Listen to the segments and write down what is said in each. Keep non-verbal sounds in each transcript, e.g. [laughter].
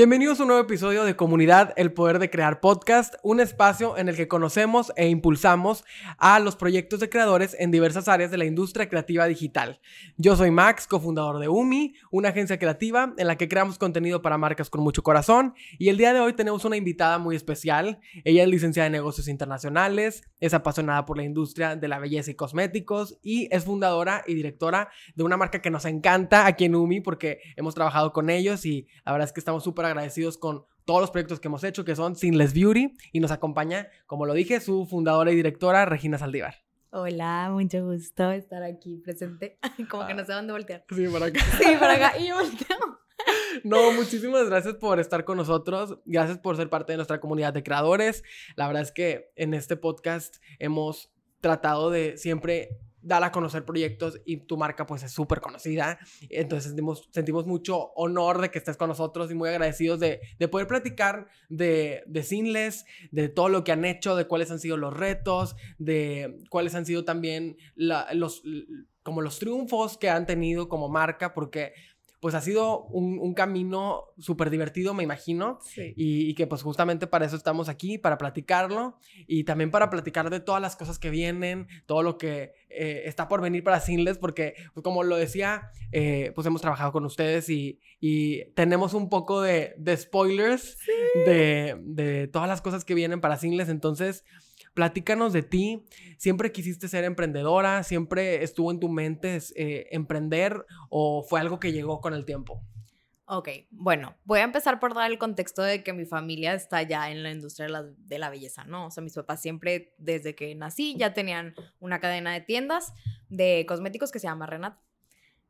Bienvenidos a un nuevo episodio de Comunidad El Poder de Crear Podcast, un espacio en el que conocemos e impulsamos a los proyectos de creadores en diversas áreas de la industria creativa digital. Yo soy Max, cofundador de UMI, una agencia creativa en la que creamos contenido para marcas con mucho corazón y el día de hoy tenemos una invitada muy especial. Ella es licenciada en negocios internacionales, es apasionada por la industria de la belleza y cosméticos y es fundadora y directora de una marca que nos encanta aquí en UMI porque hemos trabajado con ellos y la verdad es que estamos súper agradecidos con todos los proyectos que hemos hecho, que son Sinless Beauty, y nos acompaña, como lo dije, su fundadora y directora, Regina Saldívar. Hola, mucho gusto estar aquí presente. [laughs] Como que no sé dónde voltear. Sí, para acá. [laughs] Sí, para acá. Y yo volteo. [laughs] No, muchísimas gracias por estar con nosotros. Gracias por ser parte de nuestra comunidad de creadores. La verdad es que en este podcast hemos tratado de siempre dar a conocer proyectos y tu marca pues es súper conocida. Entonces sentimos, sentimos mucho honor de que estés con nosotros y muy agradecidos de, de poder platicar de, de Sinless, de todo lo que han hecho, de cuáles han sido los retos, de cuáles han sido también los, como los triunfos que han tenido como marca, porque pues ha sido un, camino súper divertido, me imagino. Y, que pues justamente para eso estamos aquí, para platicarlo y también para platicar de todas las cosas que vienen, todo lo que eh, está por venir para Sinless, porque pues, como lo decía, eh, pues hemos trabajado con ustedes y, tenemos un poco de, spoilers de, de todas las cosas que vienen para Sinless. Entonces... Platícanos de ti. ¿Siempre quisiste ser emprendedora? ¿Siempre estuvo en tu mente eh, emprender o fue algo que llegó con el tiempo? Ok, bueno, voy a empezar por dar el contexto de que mi familia está ya en la industria de la, belleza, ¿no? O sea, mis papás siempre, desde que nací, ya tenían una cadena de tiendas de cosméticos que se llama Renat.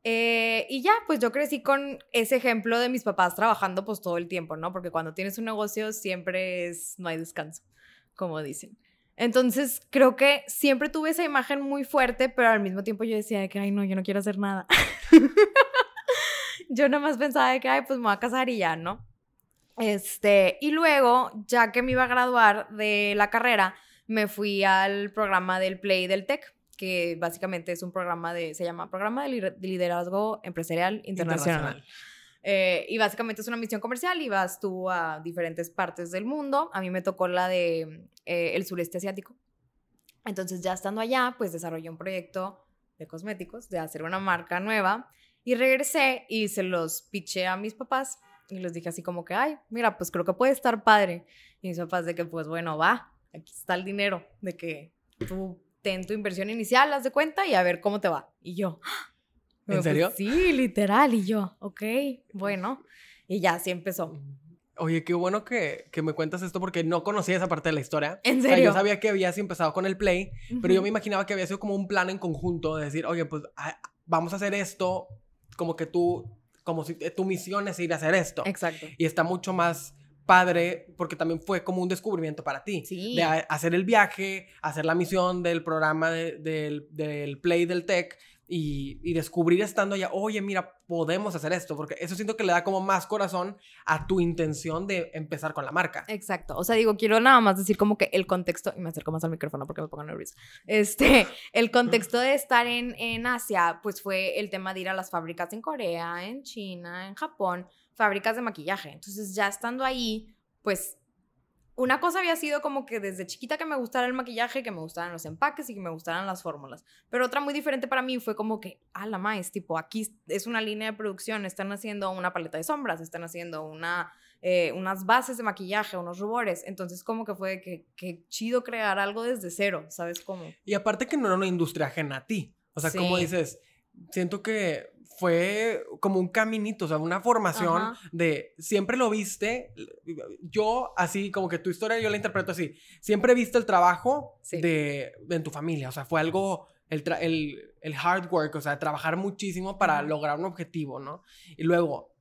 Eh, y ya, pues yo crecí con ese ejemplo de mis papás trabajando pues todo el tiempo, ¿no? Porque cuando tienes un negocio siempre es, no hay descanso, como dicen. Entonces, creo que siempre tuve esa imagen muy fuerte, pero al mismo tiempo yo decía que, ay, no, yo no quiero hacer nada. [laughs] yo nada más pensaba de que, ay, pues me voy a casar y ya, ¿no? Este, y luego, ya que me iba a graduar de la carrera, me fui al programa del Play del TEC, que básicamente es un programa de, se llama Programa de Liderazgo Empresarial Internacional. Eh, y básicamente es una misión comercial y vas tú a diferentes partes del mundo. A mí me tocó la de eh, el sureste asiático. Entonces ya estando allá, pues desarrollé un proyecto de cosméticos, de hacer una marca nueva y regresé y se los piché a mis papás y les dije así como que, ay, mira, pues creo que puede estar padre. Y mis papás de que, pues bueno, va, aquí está el dinero, de que tú ten tu inversión inicial, haz de cuenta y a ver cómo te va. Y yo, ¿en pues serio? sí, literal. Y yo, ok, bueno. Y ya así empezó. Oye, qué bueno que, que, me cuentas esto porque no conocía esa parte de la historia. ¿En serio? yo sabía que habías empezado con el play, pero yo me imaginaba que había sido como un plan en conjunto de decir, oye, pues ah, vamos a hacer esto, como que tú, como si tu misión es ir a hacer esto. Exacto. Y está mucho más padre porque también fue como un descubrimiento para ti. Sí. De hacer el viaje, hacer la misión del programa del, del Play del Tech y, descubrir estando allá, oye, mira, podemos hacer esto, porque eso siento que le da como más corazón a tu intención de empezar con la marca. Exacto, o sea, digo, quiero nada más decir como que el contexto, y me acerco más al micrófono porque me pongo nerviosa, [laughs] este, el contexto de estar en, en Asia, pues fue el tema de ir a las fábricas en Corea, en China, en Japón, fábricas de maquillaje, entonces ya estando ahí, pues una cosa había sido como que desde chiquita que me gustara el maquillaje, que me gustaran los empaques y que me gustaran las fórmulas. Pero otra muy diferente para mí fue como que, ah, la más, tipo, aquí es una línea de producción, están haciendo una paleta de sombras, están haciendo una, eh, unas bases de maquillaje, unos rubores. Entonces, como que fue que, que chido crear algo desde cero, ¿sabes cómo? Y aparte que no era una industria ajena a ti. O sea, como dices, siento que fue como un caminito, o sea, una formación de siempre lo viste. Yo, así como que tu historia yo la interpreto así. Siempre viste el trabajo de, en tu familia, o sea, fue algo, el, el, hard work, o sea, trabajar muchísimo para lograr un objetivo, ¿no? Y luego,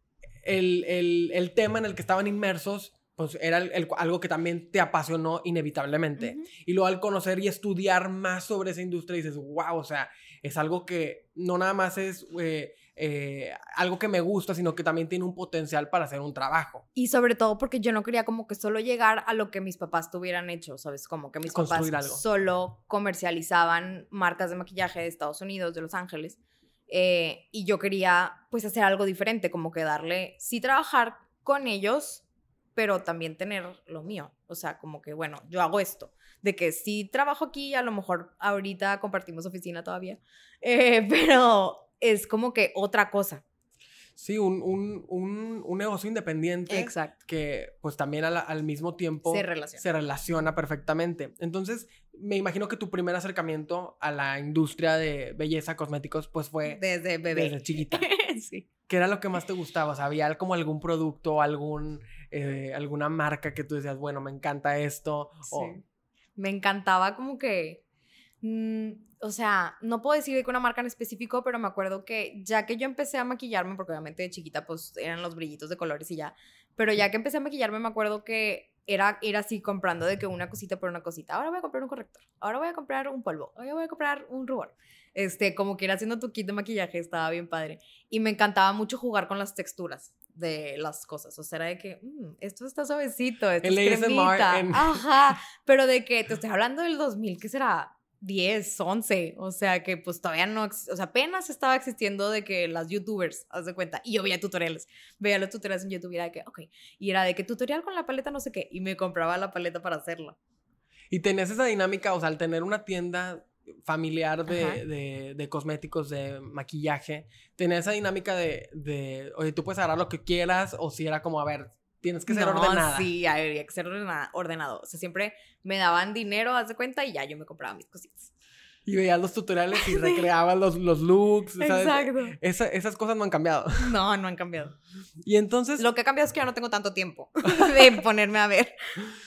el, el, tema en el que estaban inmersos pues era algo que también te apasionó inevitablemente. Y luego al conocer y estudiar más sobre esa industria dices, wow, o sea, es algo que no nada más es eh, eh, algo que me gusta, sino que también tiene un potencial para hacer un trabajo. Y sobre todo porque yo no quería como que solo llegar a lo que mis papás tuvieran hecho, ¿sabes? Como que mis papás solo comercializaban marcas de maquillaje de Estados Unidos, de Los Ángeles. Eh, y yo quería pues hacer algo diferente, como que darle, sí trabajar con ellos, pero también tener lo mío. O sea, como que, bueno, yo hago esto. De que sí trabajo aquí, a lo mejor ahorita compartimos oficina todavía, eh, [laughs] pero es como que otra cosa. Sí, un, un, un, un negocio independiente. Exacto. Que pues también al, al mismo tiempo Se relaciona. se relaciona perfectamente. Entonces, me imagino que tu primer acercamiento a la industria de belleza, cosméticos, pues fue Desde bebé. desde chiquita. [laughs] sí. ¿Qué era lo que más te gustaba? O sea, ¿había como algún producto, algún, eh, alguna marca que tú decías, bueno, me encanta esto? O, Sí. Me encantaba como que, mm, o sea, no puedo decir de que una marca en específico, pero me acuerdo que ya que yo empecé a maquillarme, porque obviamente de chiquita pues eran los brillitos de colores y ya, pero ya que empecé a maquillarme me acuerdo que era ir así comprando de que una cosita por una cosita. Ahora voy a comprar un corrector, ahora voy a comprar un polvo, ahora voy a comprar un rubor. Este, como que ir haciendo tu kit de maquillaje, estaba bien padre. Y me encantaba mucho jugar con las texturas de las cosas. O sea, era de que, "Mm, esto está suavecito, esto El es cremita. Ajá, pero de que te estoy hablando del 2000, ¿qué será? 10, 11, o sea que pues todavía no, o sea, apenas estaba existiendo de que las youtubers, haz de cuenta, y yo veía tutoriales, veía los tutoriales en YouTube y era de que, ok, y era de que tutorial con la paleta no sé qué, y me compraba la paleta para hacerlo. Y tenías esa dinámica, o sea, al tener una tienda familiar de, de- de cosméticos, de maquillaje, tenía esa dinámica de, de, oye, tú puedes agarrar lo que quieras, o si era como, a ver, tienes que ser No, ordenada. Sí, había que ser ordena- ordenado. O sea, siempre me daban dinero, haz de cuenta, y ya yo me compraba mis cositas. Y veías los tutoriales y [laughs] recreabas los, los looks. sea, Exacto. esa- esas cosas no han cambiado. [laughs] No, no han cambiado. Y entonces, Lo que ha cambiado es que ya no tengo tanto tiempo [laughs] de ponerme a ver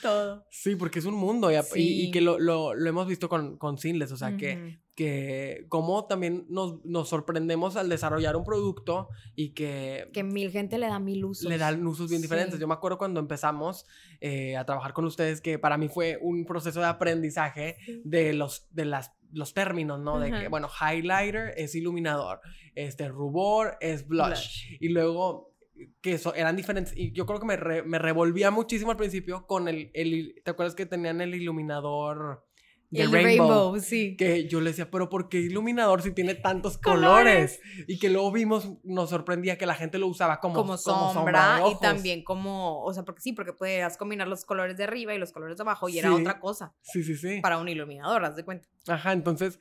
todo. sí, porque es un mundo y, ap- y- y Sí. que lo, lo- lo hemos visto con, con Sinless, o sea, que, Ujú. que como también nos, nos sorprendemos al desarrollar un producto y que, Que mil gente le da mil usos. le dan usos bien diferentes. Sí. Yo me acuerdo cuando empezamos eh, a trabajar con ustedes que para mí fue un proceso de aprendizaje Sí. de los, de las, los términos, ¿no? De que, bueno, highlighter es iluminador, este rubor es blush. Blush. Y luego que eso, eran diferentes. Y yo creo que me, re- me revolvía muchísimo al principio con el, el... ¿Te acuerdas que tenían el iluminador de El Rainbow? rainbow, sí. Que yo le decía, pero ¿por qué iluminador si tiene tantos colores? Colores. Y que luego vimos, nos sorprendía que la gente lo usaba como, Como, como sombra, y también como, o sea, porque sí, porque podías combinar los colores de arriba y los colores de abajo y era otra cosa Sí, sí, sí. para un iluminador, haz de cuenta. Ajá, entonces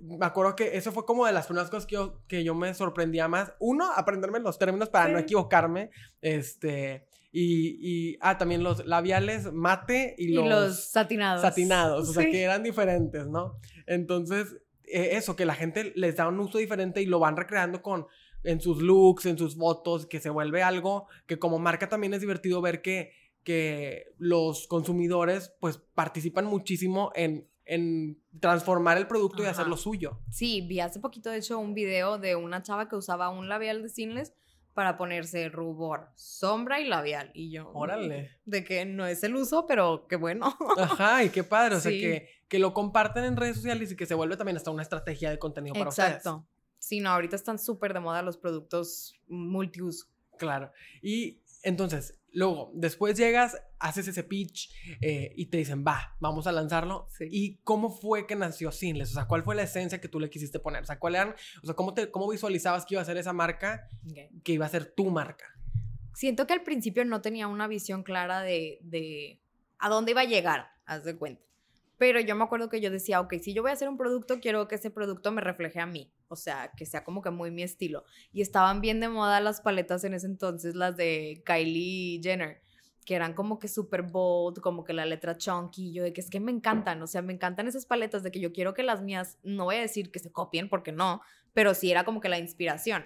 me acuerdo que eso fue como de las primeras cosas que yo, que yo me sorprendía más. Uno, aprenderme los términos para no equivocarme. Este, y, y, ah, también los labiales mate y Y los, satinados. satinados, o sea, que eran diferentes, ¿no? Entonces, eh, eso, que la gente les da un uso diferente y lo van recreando con en sus looks, en sus fotos, que se vuelve algo que como marca también es divertido ver que, que los consumidores pues participan muchísimo en, en transformar el producto y hacerlo suyo. Sí, vi hace poquito, de hecho, un video de una chava que usaba un labial de Sinless para ponerse rubor, sombra y labial. Y yo, Órale. de que no es el uso, pero qué bueno. [laughs] Ajá, y qué padre, o sea, que, que lo comparten en redes sociales y que se vuelve también hasta una estrategia de contenido para ustedes. Exacto. Sí, no, ahorita están súper de moda los productos multiuso. Claro. Y entonces, luego, después llegas, haces ese pitch eh, y te dicen, va, vamos a lanzarlo. Sí. ¿Y cómo fue que nació Sinless? O sea, ¿cuál fue la esencia que tú le quisiste poner? O sea, ¿cuál eran, o sea, cómo, te, cómo visualizabas que iba a ser esa marca, que iba a ser tu marca? Siento que al principio no tenía una visión clara de, de a dónde iba a llegar, haz de cuenta. Pero yo me acuerdo que yo decía, ok, si yo voy a hacer un producto, quiero que ese producto me refleje a mí. O sea, que sea como que muy mi estilo. Y estaban bien de moda las paletas en ese entonces, las de Kylie Jenner, que eran como que súper bold, como que la letra chunky. Yo de que es que me encantan, o sea, me encantan esas paletas, de que yo quiero que las mías, no voy a decir que se copien, porque no, pero sí era como que la inspiración.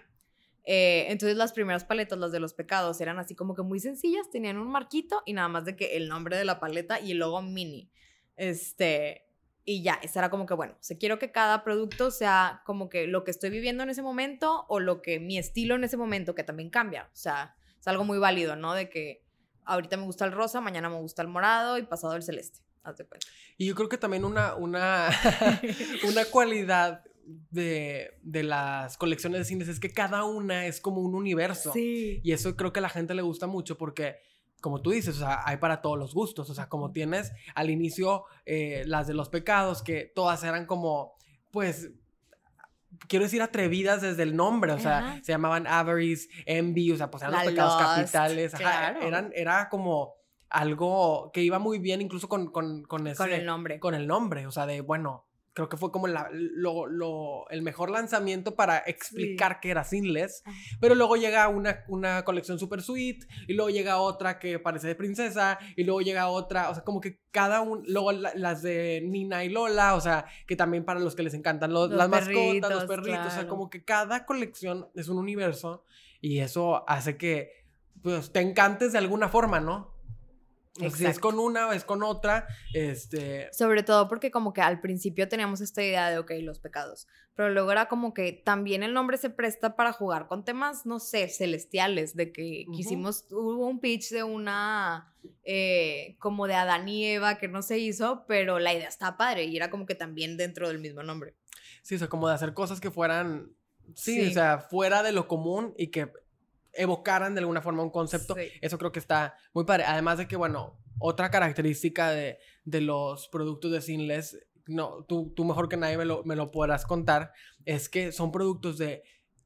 Eh, entonces las primeras paletas, las de los pecados, eran así como que muy sencillas, tenían un marquito y nada más de que el nombre de la paleta y el logo mini. Este, y ya, esa era como que, bueno, o sea, quiero que cada producto sea como que lo que estoy viviendo en ese momento o lo que mi estilo en ese momento, que también cambia. O sea, es algo muy válido, ¿no? De que ahorita me gusta el rosa, mañana me gusta el morado y pasado el celeste. Haz de cuenta. Y yo creo que también una, una, [laughs] una cualidad de, de las colecciones de cines es que cada una es como un universo. Sí. Y eso creo que a la gente le gusta mucho porque, como tú dices, o sea, hay para todos los gustos. O sea, como tienes al inicio eh, las de los pecados, que todas eran como, pues, quiero decir atrevidas desde el nombre, o sea, Ajá. se llamaban avarice, envy, o sea, pues eran La los pecados capitales, ajá, claro. eran, era como algo que iba muy bien incluso con, con, con ese, Con el nombre. con el nombre, o sea, de, bueno, creo que fue como la- lo, lo- el mejor lanzamiento para explicar que era Sinless, Ajá. pero luego llega una, una colección super sweet, y luego llega otra que parece de princesa, y luego llega otra, o sea, como que cada un, luego la- las de Nina y Lola, o sea, que también para los que les encantan los- Los las mascotas, los perritos, o sea, como que cada colección es un universo, y eso hace que, pues, te encantes de alguna forma, ¿no? Si es con una o es con otra, este... Sobre todo porque como que al principio teníamos esta idea de, ok, los pecados, pero luego era como que también el nombre se presta para jugar con temas, no sé, celestiales, de que quisimos, hubo un pitch de una, eh, como de Adán y Eva que no se hizo, pero la idea está padre y era como que también dentro del mismo nombre. Sí, o sea, como de hacer cosas que fueran, sí, Sí. o sea, fuera de lo común y que evocaran de alguna forma un concepto. Sí. Eso creo que está muy padre. Además de que, bueno, otra característica de, de los productos de Sinless, no, tú, tú mejor que nadie me lo, me lo podrás contar, es que son productos de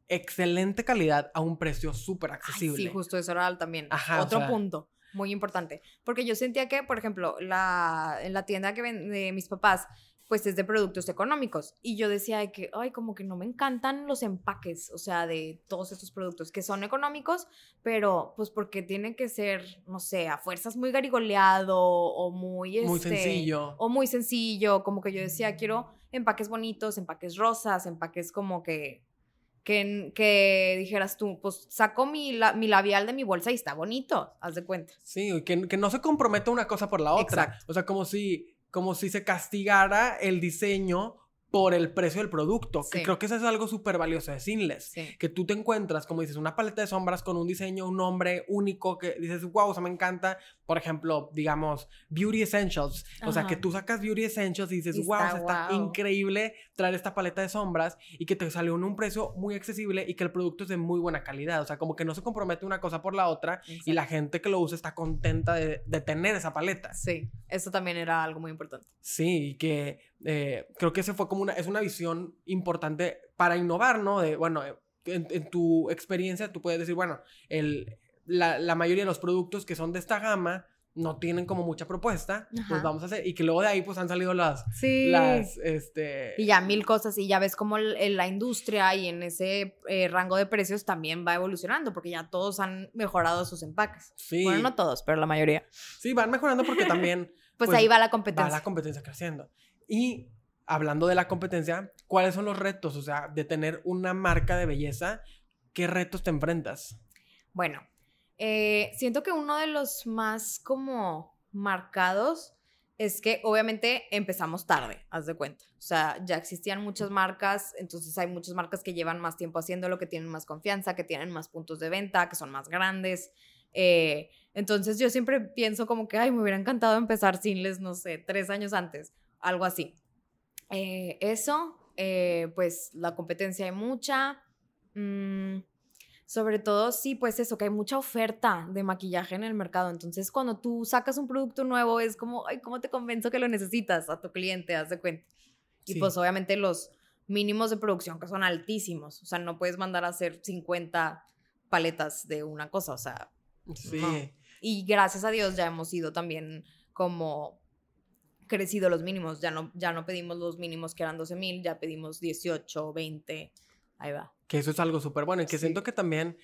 excelente calidad a un precio súper Ay, accesible. sí, justo eso era también Ajá, o otro sea- punto muy importante. Porque yo sentía que, por ejemplo, la, en la tienda que ven de mis papás, pues es de productos económicos. Y yo decía de que, ay, como que no me encantan los empaques, o sea, de todos estos productos que son económicos, pero pues porque tienen que ser, no sé, a fuerzas muy garigoleado o muy... Muy este, sencillo. O muy sencillo, como que yo decía, quiero empaques bonitos, empaques rosas, empaques como que, que, que dijeras tú, pues saco mi, la- mi labial de mi bolsa y está bonito, haz de cuenta. Sí, que, que no se comprometa una cosa por la otra. Exacto. O sea, como si, como si se castigara el diseño por el precio del producto. Que Sí. creo que eso es algo súper valioso de Sinless. Sí. Que tú te encuentras, como dices, una paleta de sombras con un diseño, un nombre único que dices, wow, o sea, me encanta. Por ejemplo, digamos, Beauty Essentials. O sea, Ajá. que tú sacas Beauty Essentials y dices, Y wow, o está sea, está guau. increíble traer esta paleta de sombras y que te salió en un precio muy accesible y que el producto es de muy buena calidad. O sea, como que no se compromete una cosa por la otra y la gente que lo usa está contenta de, de tener esa paleta. Sí, eso también era algo muy importante. Sí, y que eh, creo que ese fue como una, es una visión importante para innovar, ¿no? De, bueno, en, en tu experiencia tú puedes decir, bueno, el, la, la mayoría de los productos que son de esta gama no tienen como mucha propuesta, pues vamos a hacer, y que luego de ahí pues han salido las, Sí. las, este... Y ya mil cosas, y ya ves cómo el- en la industria y en ese eh, rango de precios también va evolucionando, porque ya todos han mejorado sus empaques. Sí, Bueno, no todos, pero la mayoría. sí, van mejorando porque también [laughs] Pues, Pues, ahí va la va competencia. la competencia creciendo. Y hablando de la competencia, ¿cuáles son los retos? O sea, de tener una marca de belleza, ¿qué retos te enfrentas? Bueno, eh, siento que uno de los más como marcados es que obviamente empezamos tarde, haz de cuenta. O sea, ya existían muchas marcas, entonces hay muchas marcas que llevan más tiempo haciéndolo, que tienen más confianza, que tienen más puntos de venta, que son más grandes. Eh, entonces yo siempre pienso como que, ay, me hubiera encantado empezar Sinles, no sé, tres años antes, algo así. Eh, eso, eh, pues la competencia hay mucha. Mm, sobre todo, sí, pues eso, que hay mucha oferta de maquillaje en el mercado. Entonces, cuando tú sacas un producto nuevo, es como, ay, ¿cómo te convenzo que lo necesitas a tu cliente? Haz de cuenta. Y Sí. pues, obviamente, los mínimos de producción que son altísimos. O sea, no puedes mandar a hacer 50 paletas de una cosa. O sea, Sí. No. y gracias a Dios ya hemos ido también como crecido los mínimos. Ya no, ya no pedimos los mínimos que eran 12 mil, ya pedimos 18, 20. Ahí va. Que eso es algo súper bueno y que Sí. siento que también,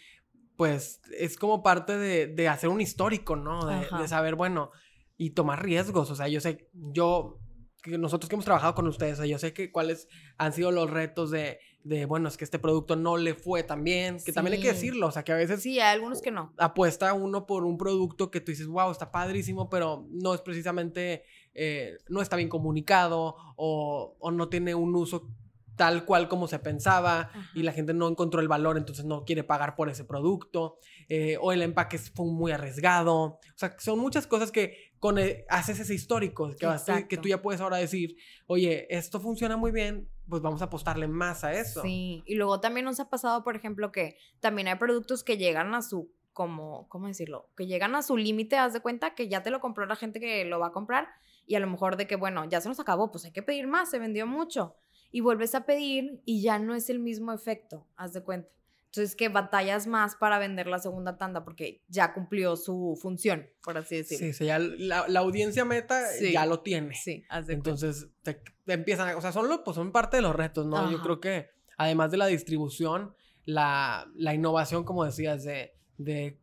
pues, es como parte de, de hacer un histórico, ¿no? De, saber, bueno, y tomar riesgos. O sea, yo sé, yo, que nosotros que hemos trabajado con ustedes, o sea, yo sé que cuáles han sido los retos de, de, bueno, es que este producto no le fue tan bien, que también hay que Sí. decirlo, o sea, que a veces Sí, hay algunos que no. apuesta uno por un producto que tú dices, wow, está padrísimo, pero no es precisamente, eh, no está bien comunicado o, o no tiene un uso tal cual como se pensaba y la gente no encontró el valor, entonces no quiere pagar por ese producto, eh, o el empaque fue muy arriesgado, o sea, son muchas cosas que con el- haces ese histórico, que, vas- que tú ya puedes ahora decir, oye, esto funciona muy bien, pues vamos a apostarle más a eso. Sí, y luego también nos ha pasado, por ejemplo, que también hay productos que llegan a su, como, ¿cómo decirlo? Que llegan a su límite, haz de cuenta que ya te lo compró la gente que lo va a comprar y a lo mejor de que, bueno, ya se nos acabó, pues hay que pedir más, se vendió mucho. Y vuelves a pedir y ya no es el mismo efecto, haz de cuenta. Entonces que batallas más para vender la segunda tanda porque ya cumplió su función, por así decirlo. Sí, sí, ya la, la audiencia meta Sí. ya lo tiene. Sí, haz de cuenta. Entonces te, te empiezan, a- o sea, son, lo- pues, son parte de los retos, ¿no? Yo Ajá. creo que además de la distribución, la, la innovación, como decías, de, de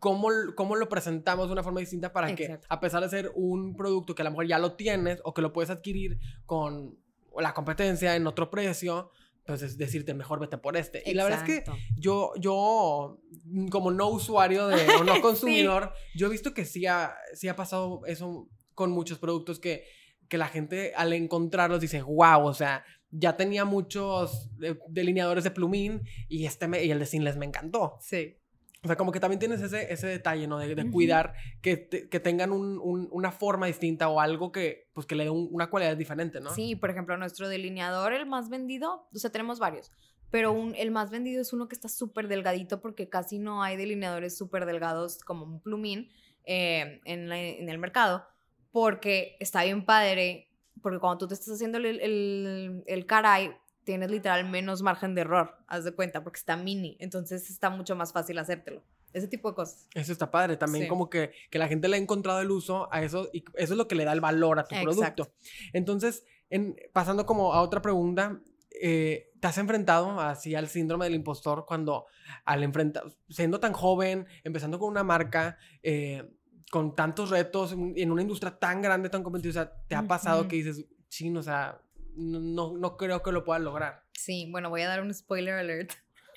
cómo, cómo lo presentamos de una forma distinta para que, Exacto. a pesar de ser un producto que a lo mejor ya lo tienes o que lo puedes adquirir con la competencia en otro precio, pues es decirte, mejor vete por este. Y la verdad es que Exacto. yo, yo, mm, como no usuario de, o no [laughs] consumidor, yo he visto que sí ha, sí ha pasado eso con muchos productos que, que la gente al encontrarlos dice, wow, o sea, ya tenía muchos eh, delineadores de plumín y, este me- y el de Sinless me encantó. Sí. O sea, como que también tienes ese, ese detalle, ¿no? De, de cuidar que, te- que tengan un- un- una forma distinta o algo que, pues, que le dé un- una cualidad diferente, ¿no? Sí, por ejemplo, nuestro delineador, el más vendido, o sea, tenemos varios, pero un, el más vendido es uno que está súper delgadito porque casi no hay delineadores súper delgados como un plumín eh, en, la- en el mercado, porque está bien padre, porque cuando tú te estás haciendo el, el, el caray, tienes literal menos margen de error, haz de cuenta, porque está mini, entonces está mucho más fácil hacértelo. Ese tipo de cosas. Eso está padre. También Sí. como que, que la gente le ha encontrado el uso a eso y eso es lo que le da el valor a tu Exacto. producto. Entonces, en, pasando como a otra pregunta, eh, ¿te has enfrentado así al síndrome del impostor cuando al enfrentar, siendo tan joven, empezando con una marca, eh, con tantos retos, en una industria tan grande, tan competitiva, o sea, ¿te ha pasado que dices, chino, o sea, no, no, creo que lo puedas lograr? Sí, bueno, voy a dar un spoiler alert.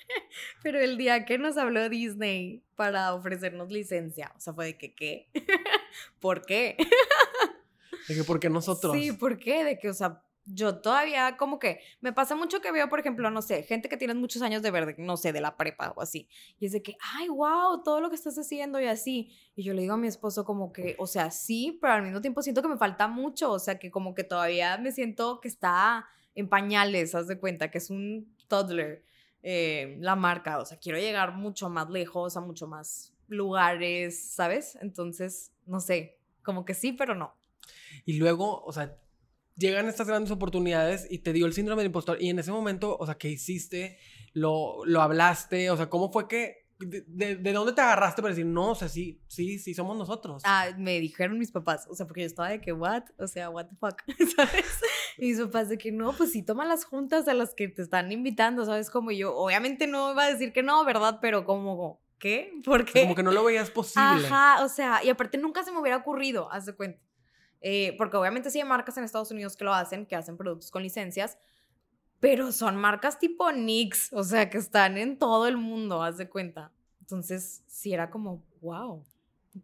[laughs] Pero el día que nos habló Disney para ofrecernos licencia, o sea, fue de que, ¿qué? [laughs] ¿Por qué? De que porque nosotros... Sí, ¿por qué? De que, o sea, yo todavía como que me pasa mucho que veo, por ejemplo, no sé, gente que tiene muchos años de verde, no sé, de la prepa o así. Y es de que, ay, wow, todo lo que estás haciendo y así. Y yo le digo a mi esposo como que, o sea, sí, pero al mismo tiempo siento que me falta mucho, o sea, que como que todavía me siento que está en pañales, haz de cuenta, que es un toddler eh, la marca, o sea, quiero llegar mucho más lejos, a mucho más lugares, ¿sabes? Entonces, no sé, como que sí, pero no. Y luego, o sea, llegan estas grandes oportunidades y te dio el síndrome del impostor. Y en ese momento, o sea, ¿qué hiciste? ¿Lo, lo hablaste? O sea, ¿cómo fue que... De, de- de dónde te agarraste para decir, no, o sea, sí, sí, sí, somos nosotros? Ah, me dijeron mis papás, o sea, porque yo estaba de que, what? O sea, what the fuck, [laughs] ¿sabes? Y mis papás de que, no, pues sí, toma las juntas a las que te están invitando, ¿sabes? Como yo, obviamente no iba a decir que no, ¿verdad? Pero como, ¿qué? ¿Por qué? como que no lo veías posible. Ajá, o sea, y aparte nunca se me hubiera ocurrido, haz de cuenta. Eh, porque obviamente sí hay marcas en Estados Unidos que lo hacen, que hacen productos con licencias, pero son marcas tipo NYX, o sea, que están en todo el mundo, haz de cuenta. Entonces, sí era como, wow,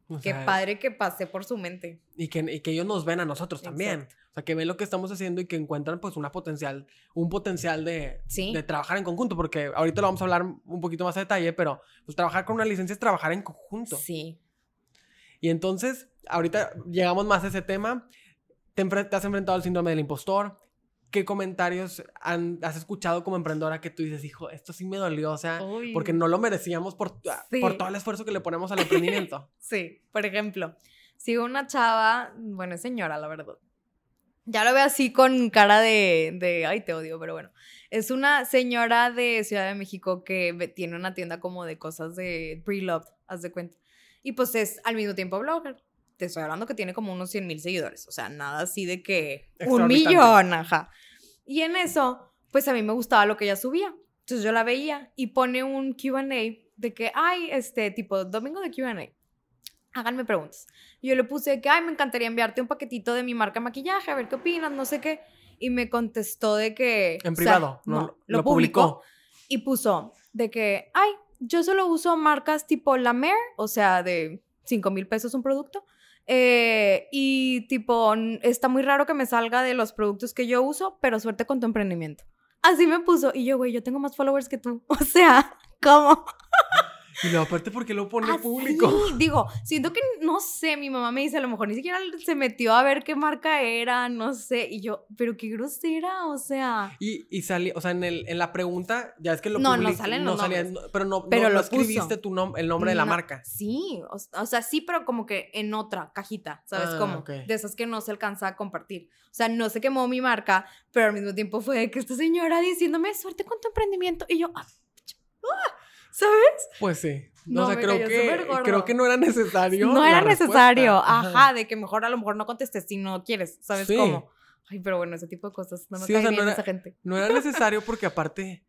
O qué sea, padre que pasé por su mente. Y que, y que ellos nos ven a nosotros también. Exacto. O sea, que ven lo que estamos haciendo y que encuentran pues una potencial, un potencial de, Sí. de trabajar en conjunto, porque ahorita lo vamos a hablar un poquito más a detalle, pero pues trabajar con una licencia es trabajar en conjunto. Sí. Y entonces, ahorita llegamos más a ese tema. Te, has enfrentado al síndrome del impostor. ¿Qué comentarios han- has escuchado como emprendedora que tú dices, hijo, esto sí me dolió? O sea, Uy. porque no lo merecíamos por, Sí. por todo el esfuerzo que le ponemos al emprendimiento. [laughs] Sí, por ejemplo, sigo una chava, bueno, es señora, la verdad. Ya lo veo así con cara de, de, ay, te odio, pero bueno. Es una señora de Ciudad de México que tiene una tienda como de cosas de pre-loved, haz de cuenta. Y pues es al mismo tiempo blogger. Te estoy hablando que tiene como unos 100 mil seguidores. O sea, nada así de que un millón, ajá. Y en eso, pues a mí me gustaba lo que ella subía. Entonces yo la veía y pone un QA de que, ay, este tipo, domingo de QA. Háganme preguntas. Y yo le puse que, ay, me encantaría enviarte un paquetito de mi marca de maquillaje, a ver qué opinas, no sé qué. Y me contestó de que. En sea, privado, no, no, lo, publicó. y puso de que, ay, yo solo uso marcas tipo La Mer, o sea, de 5 mil pesos un producto. eh, y tipo, está muy raro que me salga de los productos que yo uso, pero suerte con tu emprendimiento. Así me puso. Y yo, güey, yo tengo más followers que tú. [laughs] O sea, ¿cómo? Y luego, aparte, porque lo pone Ah, público? sí, digo, siento que, no sé, mi mamá me dice, a lo mejor ni siquiera se metió a ver qué marca era, no sé, y yo, pero qué grosera, o sea, Y, y salió, o sea, en, el, en la pregunta, ya es que lo No, no public- salen no los salía- nombres. no- pero no, Pero no, no lo escribiste puso. tu nom- el nombre de la No, marca. Sí, o, o sea, sí, pero como que en otra cajita, ¿sabes Ah, cómo? ok. De esas que no se alcanza a compartir. O sea, no se quemó mi marca, pero al mismo tiempo fue que esta señora diciéndome, suerte con tu emprendimiento, y yo, ah, ah, ¿sabes? Pues sí. No, o sea, creo que, creo que no era necesario. No era necesario, Ajá. ajá. de que mejor a lo mejor no contestes si no quieres, ¿sabes Sí. cómo? Ay, pero bueno, ese tipo de cosas, no me Sí, o cae sea, bien no era- esa gente. No era [laughs] necesario porque aparte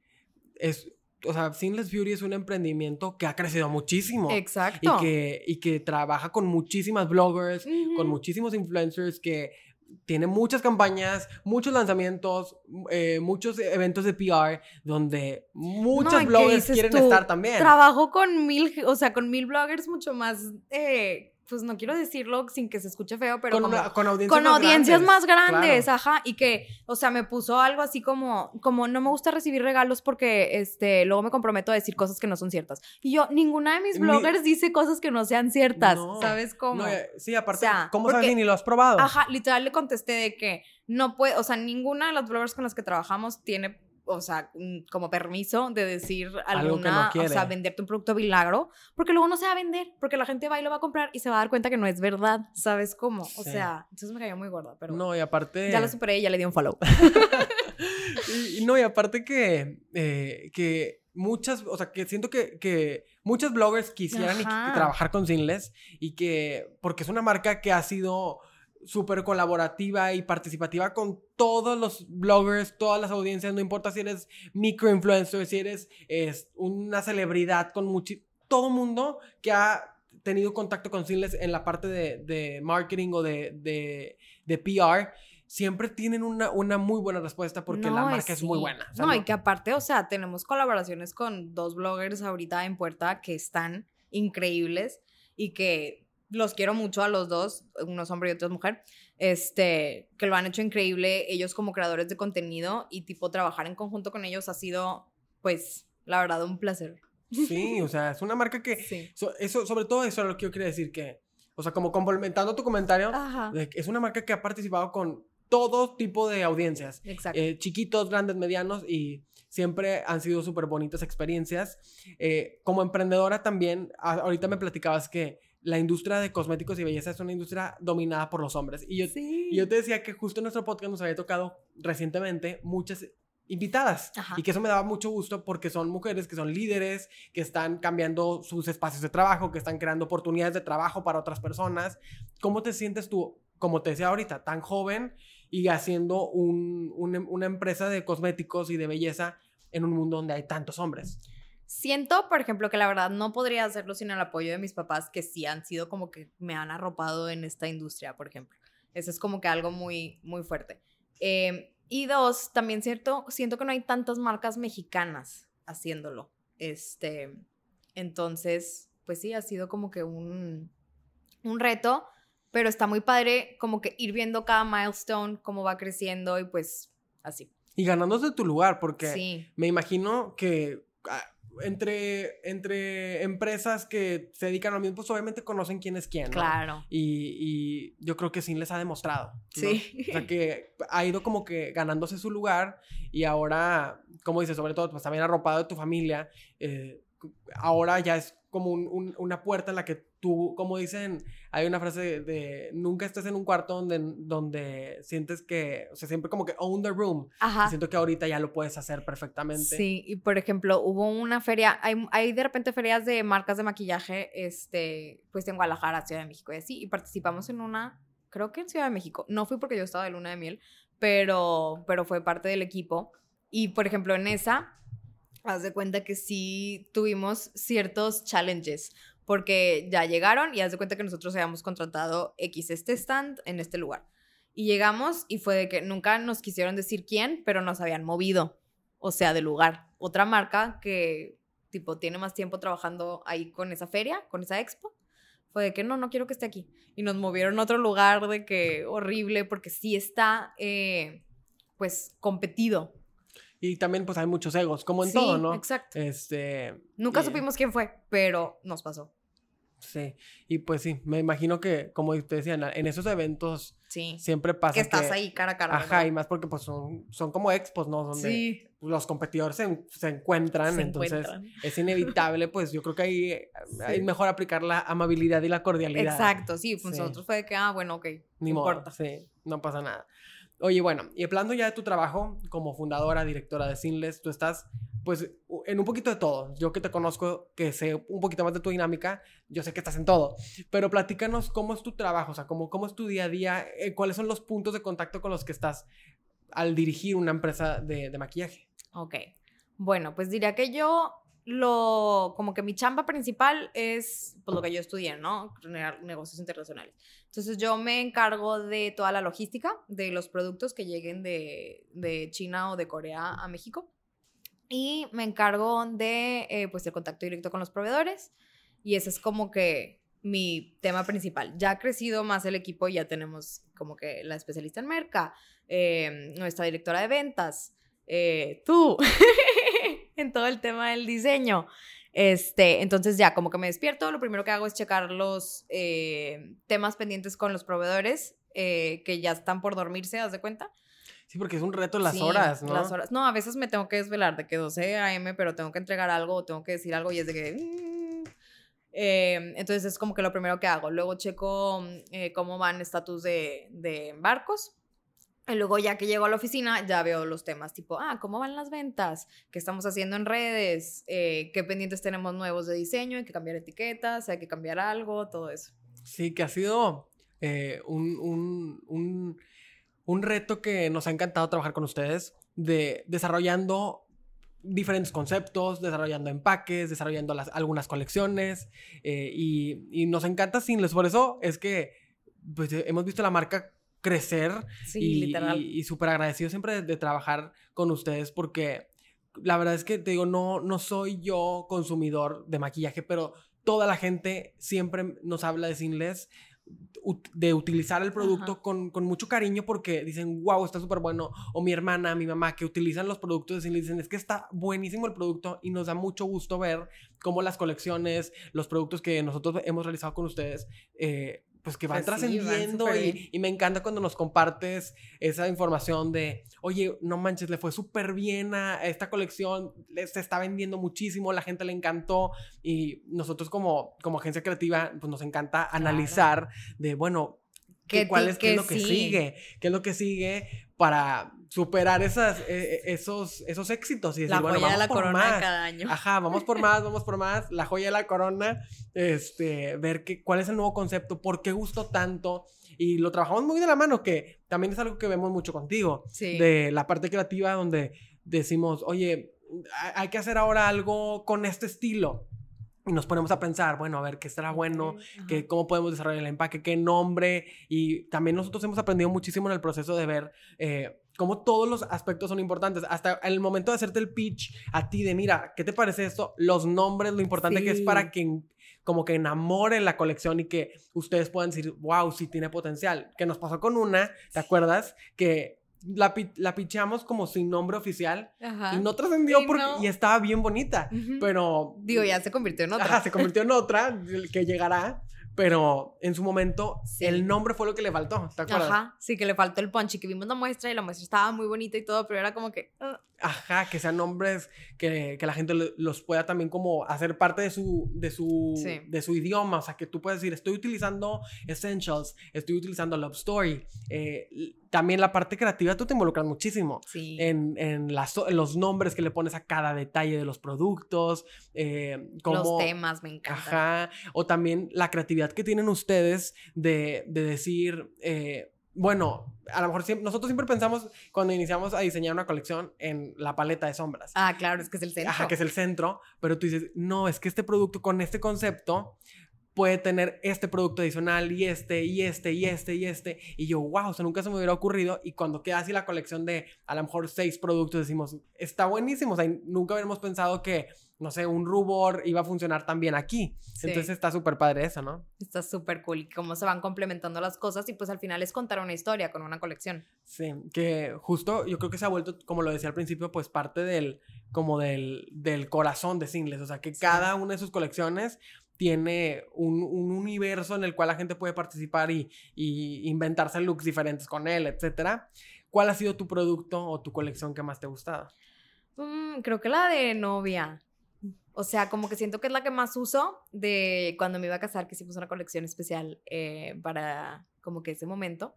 es, o sea, Sinless Beauty es un emprendimiento que ha crecido muchísimo. Exacto. Y que, y que trabaja con muchísimas bloggers, con muchísimos influencers que tiene muchas campañas, muchos lanzamientos, eh, muchos eventos de PR donde muchos No, ¿y qué bloggers quieren tú? estar también. Trabajo con mil, o sea, con mil bloggers mucho más, eh, pues no quiero decirlo sin que se escuche feo, pero con, como... una- con audiencias, con más audiencias grandes. más grandes, Claro. ajá, y que, o sea, me puso algo así como, como no me gusta recibir regalos porque, este, luego me comprometo a decir cosas que no son ciertas. Y yo, ninguna de mis Mi- bloggers dice cosas que no sean ciertas, No, ¿sabes cómo? No, eh, sí, aparte, O sea, ¿cómo sabes porque- si ni lo has probado? Ajá, literal le contesté de que no puede, o sea, ninguna de las bloggers con las que trabajamos tiene, o sea, mm, como permiso de decir no alguna, o sea, venderte un producto milagro, porque luego no se va a vender, porque la gente va y lo va a comprar y se va a dar cuenta que no es verdad, ¿sabes cómo? O Sí. sea, entonces me cayó muy gorda, pero no, y aparte... ya lo superé y ya le di un follow. [laughs] y, no, y aparte que, eh, que muchas, o sea, que siento que, que muchos bloggers quisieran y- trabajar con Sinless y que, porque es una marca que ha sido súper colaborativa y participativa con todos los bloggers, todas las audiencias, no importa si eres microinfluencer, si eres es, una celebridad con mucho, todo mundo que ha tenido contacto con Sinless en la parte de, de marketing o de, de, de PR, siempre tienen una, una muy buena respuesta porque la marca es muy buena. O sea, no, no- y que aparte, o sea, tenemos colaboraciones con dos bloggers ahorita en puerta que están increíbles y que los quiero mucho a los dos, uno es hombre y otro es mujer, este, que lo han hecho increíble ellos como creadores de contenido y tipo trabajar en conjunto con ellos ha sido, pues, la verdad, un placer. Sí, o sea, es una marca que... Sí. so- eso, sobre todo eso es lo que yo quería decir, que, o sea, como complementando tu comentario, Ajá. es una marca que ha participado con todo tipo de audiencias. Exacto. eh, chiquitos, grandes, medianos y siempre han sido súper bonitas experiencias. Eh, como emprendedora también, ahorita me platicabas que la industria de cosméticos y belleza es una industria dominada por los hombres. Y yo, sí. y yo te decía que justo en nuestro podcast nos había tocado recientemente muchas invitadas Ajá. y que eso me daba mucho gusto porque son mujeres que son líderes, que están cambiando sus espacios de trabajo, que están creando oportunidades de trabajo para otras personas. ¿Cómo te sientes tú, como te decía ahorita, tan joven y haciendo un- un- una empresa de cosméticos y de belleza en un mundo donde hay tantos hombres? Siento, por ejemplo, que la verdad no podría hacerlo sin el apoyo de mis papás, que sí han sido como que me han arropado en esta industria, por ejemplo. Eso es como que algo muy, muy fuerte. Eh, y dos, también cierto, siento que no hay tantas marcas mexicanas haciéndolo. Este, entonces, pues sí, ha sido como que un, un reto, pero está muy padre como que ir viendo cada milestone, cómo va creciendo y pues así. Y ganándose tu lugar, porque Sí. me imagino que ah, entre, entre empresas que se dedican a lo mismo, pues obviamente conocen quién es quién. ¿no? Claro. Y, y yo creo que sí les ha demostrado. ¿no? Sí. O sea, que ha ido como que ganándose su lugar y ahora, como dices, sobre todo, pues también arropado de tu familia, eh, ahora ya es como un- un- una puerta en la que tú, como dicen, hay una frase de, nunca estés en un cuarto donde, donde sientes que, o sea, siempre como que own the room. Ajá. Y siento que ahorita ya lo puedes hacer perfectamente. Sí, y por ejemplo, hubo una feria, hay, hay de repente ferias de marcas de maquillaje, este, pues en Guadalajara, Ciudad de México y así, y participamos en una, creo que en Ciudad de México, no fui porque yo estaba de luna de miel, pero, pero fue parte del equipo, y por ejemplo en esa, haz de cuenta que sí tuvimos ciertos challenges, porque ya llegaron y haz de cuenta que nosotros habíamos contratado X este stand en este lugar. Y llegamos y fue de que nunca nos quisieron decir quién, pero nos habían movido, o sea, de lugar. Otra marca que, tipo, tiene más tiempo trabajando ahí con esa feria, con esa expo, fue de que no, no quiero que esté aquí. Y nos movieron a otro lugar de que horrible, porque sí está, eh, pues, competido. Y también pues hay muchos egos, como en Sí, todo, ¿no? exacto. Este... Nunca y- supimos quién fue, pero nos pasó. Sí, y pues sí, me imagino que, como te decía, en- esos eventos Sí. siempre pasa que estás ahí cara a cara. Ajá, ¿verdad? y más porque pues son, son como expos, ¿no? Donde Sí. los competidores se, se encuentran, Se entonces encuentran. es inevitable, pues yo creo que ahí eh, [laughs] es mejor aplicar la amabilidad y la cordialidad. Exacto, sí. Pues nosotros fue de que, ah, bueno, ok. Ni no modo, importa. sí, no pasa nada. Oye, bueno, y hablando ya de tu trabajo como fundadora, directora de Sinless, tú estás, pues, en un poquito de todo. Yo que te conozco, que sé un poquito más de tu dinámica, yo sé que estás en todo. Pero platícanos cómo es tu trabajo, o sea, cómo, cómo es tu día a día, eh, cuáles son los puntos de contacto con los que estás al dirigir una empresa de, de maquillaje. Ok. Bueno, pues diría que yo lo, como que mi chamba principal es pues, lo que yo estudié, ¿no? Negocios internacionales. Entonces yo me encargo de toda la logística de los productos que lleguen de, de China o de Corea a México. Y me encargo de, eh, pues, el contacto directo con los proveedores. Y ese es como que mi tema principal. Ya ha crecido más el equipo ya tenemos como que la especialista en merca, eh, nuestra directora de ventas, eh, tú, [laughs] en todo el tema del diseño. Este, entonces ya como que me despierto, lo primero que hago es checar los eh, temas pendientes con los proveedores eh, que ya están por dormirse, haz de cuenta. Sí, porque es un reto las Sí, horas, ¿no? Las horas. No, a veces me tengo que desvelar de que 12 a.m., pero tengo que entregar algo o tengo que decir algo y es de que... mm. Eh, entonces es como que lo primero que hago. Luego checo mm, eh, cómo van estatus de, de barcos. Y luego ya que llego a la oficina, ya veo los temas tipo, ah, ¿cómo van las ventas? ¿Qué estamos haciendo en redes? Eh, ¿Qué pendientes tenemos nuevos de diseño? Hay que cambiar etiquetas, hay que cambiar algo, todo eso. Sí, que ha sido eh, un, un, un, un reto que nos ha encantado trabajar con ustedes, de desarrollando diferentes conceptos, desarrollando empaques, desarrollando las, algunas colecciones, eh, y, y nos encanta Sinless. Por eso es que pues, hemos visto la marca crecer Sí, y, literal. y, y súper agradecido siempre de, de trabajar con ustedes porque la verdad es que te digo, no, no soy yo consumidor de maquillaje, pero toda la gente siempre nos habla de Sinless, de utilizar el producto con, con mucho cariño porque dicen, wow, está súper bueno. O mi hermana, mi mamá, que utilizan los productos de Sinless, dicen, es que está buenísimo el producto y nos da mucho gusto ver cómo las colecciones, los productos que nosotros hemos realizado con ustedes, eh, pues que van Pues van trascendiendo y, y me encanta cuando nos compartes esa información de, oye, no manches, le fue súper bien a esta colección, le- se está vendiendo muchísimo, la gente le encantó y nosotros como, como agencia creativa, pues nos encanta analizar de, bueno, ¿qué, cuál es, qué es lo que sigue? ¿Qué es lo que sigue para superar esas, eh, eh, esos, esos éxitos? Y decir, La bueno, joya de vamos la por corona más. de cada año. Ajá, vamos por más, vamos por más. La joya de la corona. Este, ver qué, cuál es el nuevo concepto, por qué gustó tanto. Y lo trabajamos muy de la mano, que también es algo que vemos mucho contigo. Sí. De la parte creativa donde decimos, oye, hay que hacer ahora algo con este estilo. Y nos ponemos a pensar, bueno, a ver, ¿qué estará bueno? Que cómo podemos desarrollar el empaque, qué nombre. Y también nosotros hemos aprendido muchísimo en el proceso de ver eh, cómo todos los aspectos son importantes. Hasta el momento de hacerte el pitch a ti de, mira, ¿qué te parece esto? Los nombres, lo importante que es para que como que enamore la colección y que ustedes puedan decir, wow, sí tiene potencial. Que nos pasó con una, ¿te acuerdas? Que la, la pichamos como sin nombre oficial Ajá. y no trascendió Y porque no. y estaba bien bonita. Pero Digo, ya se convirtió en otra. Ajá, se convirtió en otra [laughs] que llegará, pero en su momento Sí. el nombre fue lo que le faltó, ¿te acuerdas? Ajá, Ajá, sí, que le faltó el punch y que vimos la muestra y la muestra estaba muy bonita y todo, pero era como que... ah, que sean nombres que, que la gente lo- los pueda también como hacer parte de su, de, su, Sí. de su idioma, o sea, que tú puedes decir, estoy utilizando Essentials, estoy utilizando Love Story. Eh, también la parte creativa tú te involucras muchísimo. sí. En, en, las- en los nombres que le pones a cada detalle de los productos, eh, Los temas me encantan. Ajá. O también la creatividad que tienen ustedes de, de decir, eh, bueno, a lo mejor siempre- nosotros siempre pensamos cuando iniciamos a diseñar una colección en la paleta de sombras. Ah, claro, es que es el centro. Ajá, que es el centro, pero tú dices, no, es que este producto con este concepto puede tener este producto adicional y este y este y este y este. Y yo, wow, o sea, nunca se me hubiera ocurrido. Y cuando queda así la colección de a lo mejor seis productos, decimos, está buenísimo. O sea, nunca hubiéramos pensado que, no sé, un rubor iba a funcionar también aquí. Entonces está súper padre eso, ¿no? Está súper cool. Cómo se van complementando las cosas y pues al final es contar una historia con una colección. Sí, que justo yo creo que se ha vuelto, como lo decía al principio, pues parte del, como del, del corazón de Singles. O sea, que cada una de sus colecciones tiene un, un, universo en el cual la gente puede participar y, y, inventarse looks diferentes con él, etcétera. ¿Cuál ha sido tu producto o tu colección que más te ha gustado? Mm, creo que la de novia. O sea, como que siento que es la que más uso de cuando me iba a casar, que hicimos una colección especial eh, para como que ese momento.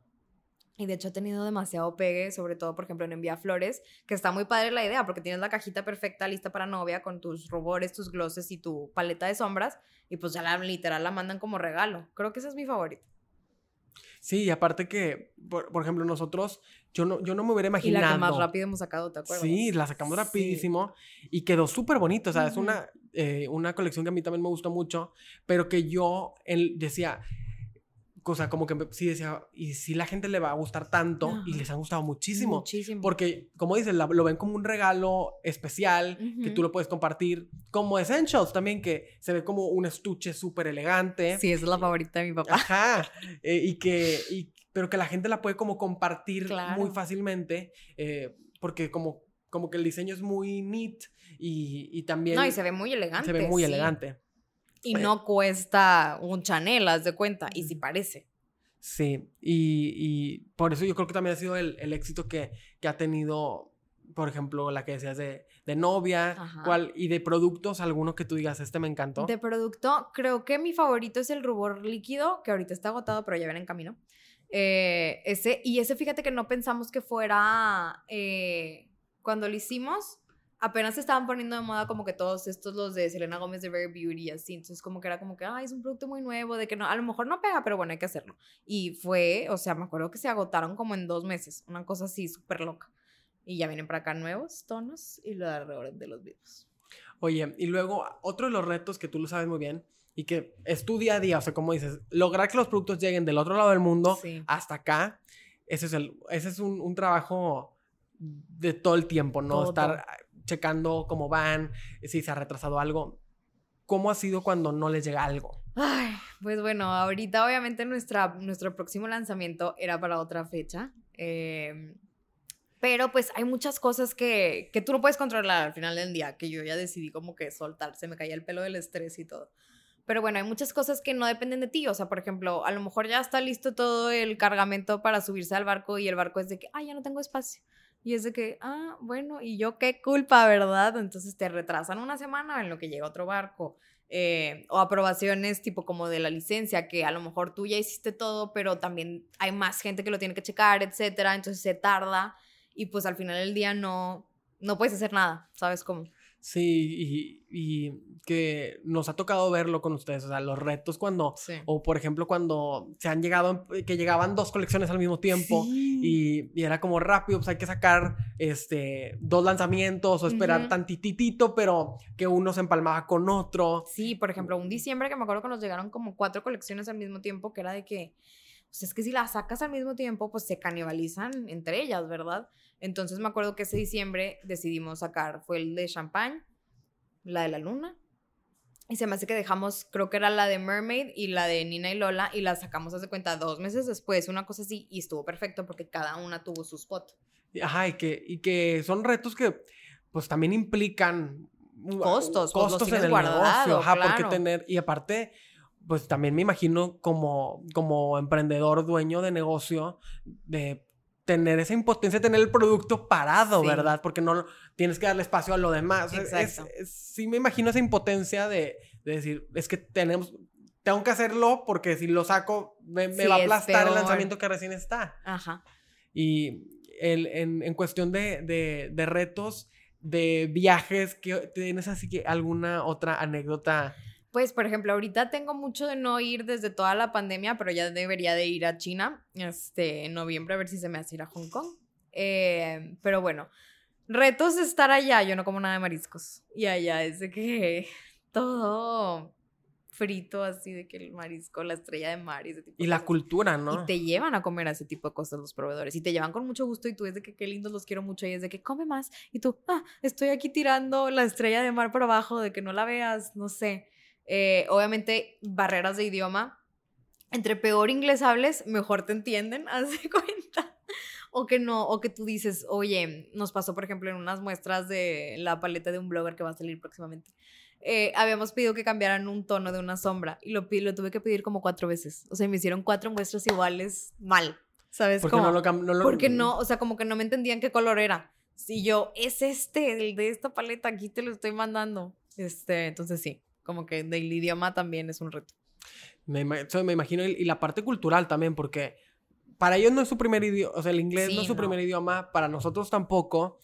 Y de hecho ha tenido demasiado pegue, sobre todo, por ejemplo, en Envía Flores, que está muy padre la idea, porque tienes la cajita perfecta lista para novia con tus rubores, tus glosses y tu paleta de sombras, y pues ya la literal la mandan como regalo. Creo que ese es mi favorito. Sí, y aparte que, por, ejemplo, nosotros, yo no, yo no me hubiera imaginado. Y la que más rápido hemos sacado, ¿te acuerdas? Sí, la sacamos rapidísimo y quedó súper bonito. O sea, es una, eh, una colección que a mí también me gustó mucho, pero que yo él decía, cosa como que sí decía, y si la gente le va a gustar tanto, y les ha gustado muchísimo. Muchísimo. Porque, como dices, lo ven como un regalo especial que tú lo puedes compartir. Como Essentials también, que se ve como un estuche súper elegante. Sí, esa es la favorita de mi papá. Ajá. Eh, y que, y, pero que la gente la puede como compartir muy fácilmente, eh, porque como, como que el diseño es muy neat y, y también... No, y se ve muy elegante. Se ve muy elegante. Y no cuesta un Chanel, haz de cuenta, y sí parece. Sí, y, y, por eso yo creo que también ha sido el, el éxito que, que, ha tenido, por ejemplo, la que decías de, de novia, cuál, y de productos, alguno que tú digas, este me encantó. De producto, creo que mi favorito es el rubor líquido, que ahorita está agotado, pero ya ven en camino. Eh, ese, y ese fíjate que no pensamos que fuera, eh, cuando lo hicimos, apenas se estaban poniendo de moda como que todos estos los de Selena Gómez de Very Beauty así, entonces como que era como que, ay, es un producto muy nuevo, de que no, a lo mejor no pega, pero bueno, hay que hacerlo. Y fue, o sea, me acuerdo que se agotaron como en dos meses, una cosa así súper loca. Y ya vienen para acá nuevos tonos y lo alrededor de los videos. Oye, y luego otro de los retos que tú lo sabes muy bien y que es tu día a día, o sea, como dices, lograr que los productos lleguen del otro lado del mundo hasta acá, ese es, el, ese es un, un trabajo de todo el tiempo, ¿no? Estar checando cómo van, si se ha retrasado algo. ¿Cómo ha sido cuando no les llega algo? Ay, pues bueno, ahorita obviamente nuestra, nuestro próximo lanzamiento era para otra fecha. Em, pero pues hay muchas cosas que, que tú no puedes controlar al final del día, que yo ya decidí como que soltar, se me caía el pelo del estrés y todo. Pero bueno, hay muchas cosas que no dependen de ti. O sea, por ejemplo, a lo mejor ya está listo todo el cargamento para subirse al barco y el barco es de que, ay, ya no tengo espacio. Y es de que, ah, bueno, y yo qué culpa, ¿verdad? Entonces te retrasan una semana en lo que llega otro barco. Eh, o aprobaciones tipo como de la licencia, que a lo mejor tú ya hiciste todo, pero también hay más gente que lo tiene que checar, etcétera. Entonces se tarda y pues al final del día no, no puedes hacer nada, ¿sabes cómo? Sí, y, que nos ha tocado verlo con ustedes, o sea, los retos cuando, o por ejemplo, cuando se han llegado, que llegaban dos colecciones al mismo tiempo y, era como rápido, pues hay que sacar este, dos lanzamientos o esperar tantitito, pero que uno se empalmaba con otro. Sí, por ejemplo, un diciembre que me acuerdo que nos llegaron como cuatro colecciones al mismo tiempo, que era de que, pues es que si las sacas al mismo tiempo, pues se canibalizan entre ellas, ¿verdad? Entonces me acuerdo que ese diciembre decidimos sacar, fue el de Champagne, la de la luna, y se me hace que dejamos, creo que era la de Mermaid y la de Nina y Lola, y la sacamos, hace cuenta, dos meses después, una cosa así, y estuvo perfecto porque cada una tuvo su spot. Ajá, y que, y que son retos que pues también implican costos, pues, costos en el negocio, ajá, porque tener, y aparte, pues también me imagino como, como emprendedor, dueño de negocio, de tener esa impotencia, tener el producto parado, ¿verdad? Porque no tienes que darle espacio a lo demás. Exacto. sí me imagino esa impotencia de, decir, es que tenemos, tengo que hacerlo porque si lo saco me, va a aplastar el lanzamiento que recién está. Ajá. Y el, en, en, cuestión de, de, de, retos, de viajes, ¿tienes así que alguna otra anécdota? Pues, por ejemplo, ahorita tengo mucho de no ir desde toda la pandemia, pero ya debería de ir a China, este, en noviembre, a ver si se me hace ir a Hong Kong. Eh, pero bueno, retos de estar allá, yo no como nada de mariscos. Y allá es de que [laughs] todo frito así de que el marisco, la estrella de mar y ese tipo Y de la cosas. cultura, ¿no? Y te llevan a comer a ese tipo de cosas los proveedores. Y te llevan con mucho gusto y tú es de que qué lindos los quiero mucho. Y es de que come más. Y tú, ah, estoy aquí tirando la estrella de mar por abajo, de que no la veas, no sé. Eh, obviamente, barreras de idioma. Entre peor inglés hables, mejor te entienden, [laughs] haz de cuenta. O que no, o que tú dices, oye, nos pasó, por ejemplo, en unas muestras de la paleta de un blogger que va a salir próximamente. Eh, habíamos pedido que cambiaran un tono de una sombra y lo, lo tuve que pedir como cuatro veces. O sea, me hicieron cuatro muestras iguales mal. ¿Sabes Porque cómo? no lo no lo- Porque no, o sea, como que no me entendían qué color era. Si yo, es este, el de esta paleta, aquí te lo estoy mandando. Este, entonces sí, como que del idioma también es un reto. Me, imagino, y la parte cultural también, porque para ellos no es su primer idioma, o sea, el inglés no es su no. primer idioma, para nosotros tampoco,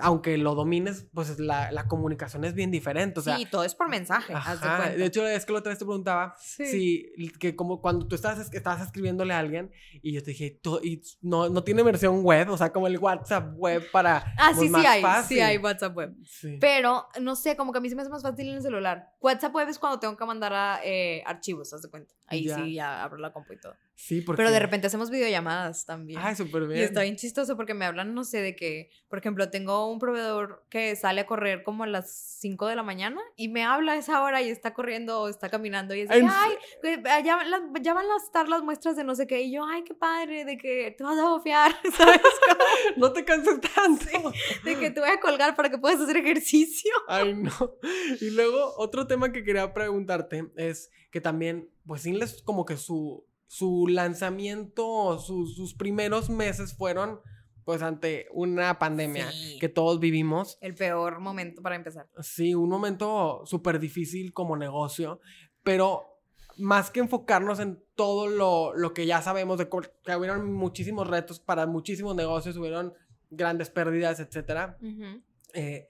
aunque lo domines, pues la, la comunicación es bien diferente, o sea, sí, todo es por mensaje, de ajá, de hecho es que la otra vez te preguntaba Sí. si, que como cuando tú estabas, es- estabas escribiéndole a alguien, y yo te dije, "To- y no, no tiene versión web, o sea, como el WhatsApp web para... Ah, pues, sí, sí más hay, sí fácil". hay WhatsApp web. Sí. Pero, no sé, como que a mí se me hace más fácil en el celular. WhatsApp web es cuando tengo que mandar a, eh, archivos, haz de cuenta. Ahí Ya. sí, ya abro la compu y todo. Sí, porque... Pero de repente hacemos videollamadas también. Ay, súper bien. Y está bien chistoso porque me hablan, no sé, de que, por ejemplo, tengo un proveedor que sale a correr como a las 5 de la mañana y me habla a esa hora y está corriendo o está caminando y es de, que, ¿En ay, que ya, las- ya van a estar las muestras de no sé qué. Y yo, ay, qué padre, de que te vas a bofear, [laughs] ¿sabes? [laughs] No te canses [laughs] tanto. de que te voy a colgar para que puedas hacer ejercicio. Ay, no. Y luego, otro tema que quería preguntarte es que también, pues Inles, como que su, su lanzamiento, sus- sus primeros meses fueron, pues, ante una pandemia Sí. que todos vivimos. El peor momento para empezar. Sí, un momento súper difícil como negocio, pero más que enfocarnos en todo lo, lo que ya sabemos, de que hubieron muchísimos retos para muchísimos negocios, hubieron grandes pérdidas, etcétera eh,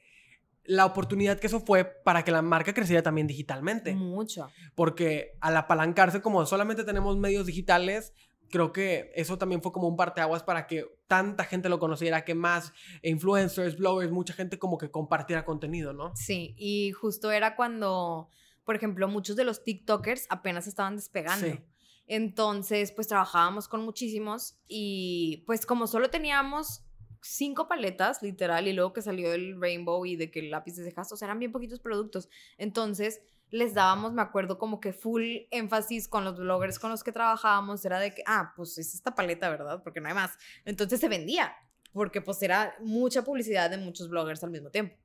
la oportunidad que eso fue para que la marca creciera también digitalmente. Mucho. Porque al apalancarse, como solamente tenemos medios digitales, creo que eso también fue como un parteaguas para que tanta gente lo conociera, que más influencers, bloggers, mucha gente como que compartiera contenido, ¿no? Sí, y justo era cuando, por ejemplo, muchos de los TikTokers apenas estaban despegando. Sí. Entonces, pues trabajábamos con muchísimos y pues como solo teníamos cinco paletas, literal, y luego que salió el Rainbow y de que el lápiz de cejas, eran bien poquitos productos. Entonces, les dábamos, me acuerdo, como que full énfasis con los bloggers con los que trabajábamos, era de que, ah, pues es esta paleta, ¿verdad? Porque no hay más. Entonces se vendía, porque pues era mucha publicidad de muchos bloggers al mismo tiempo.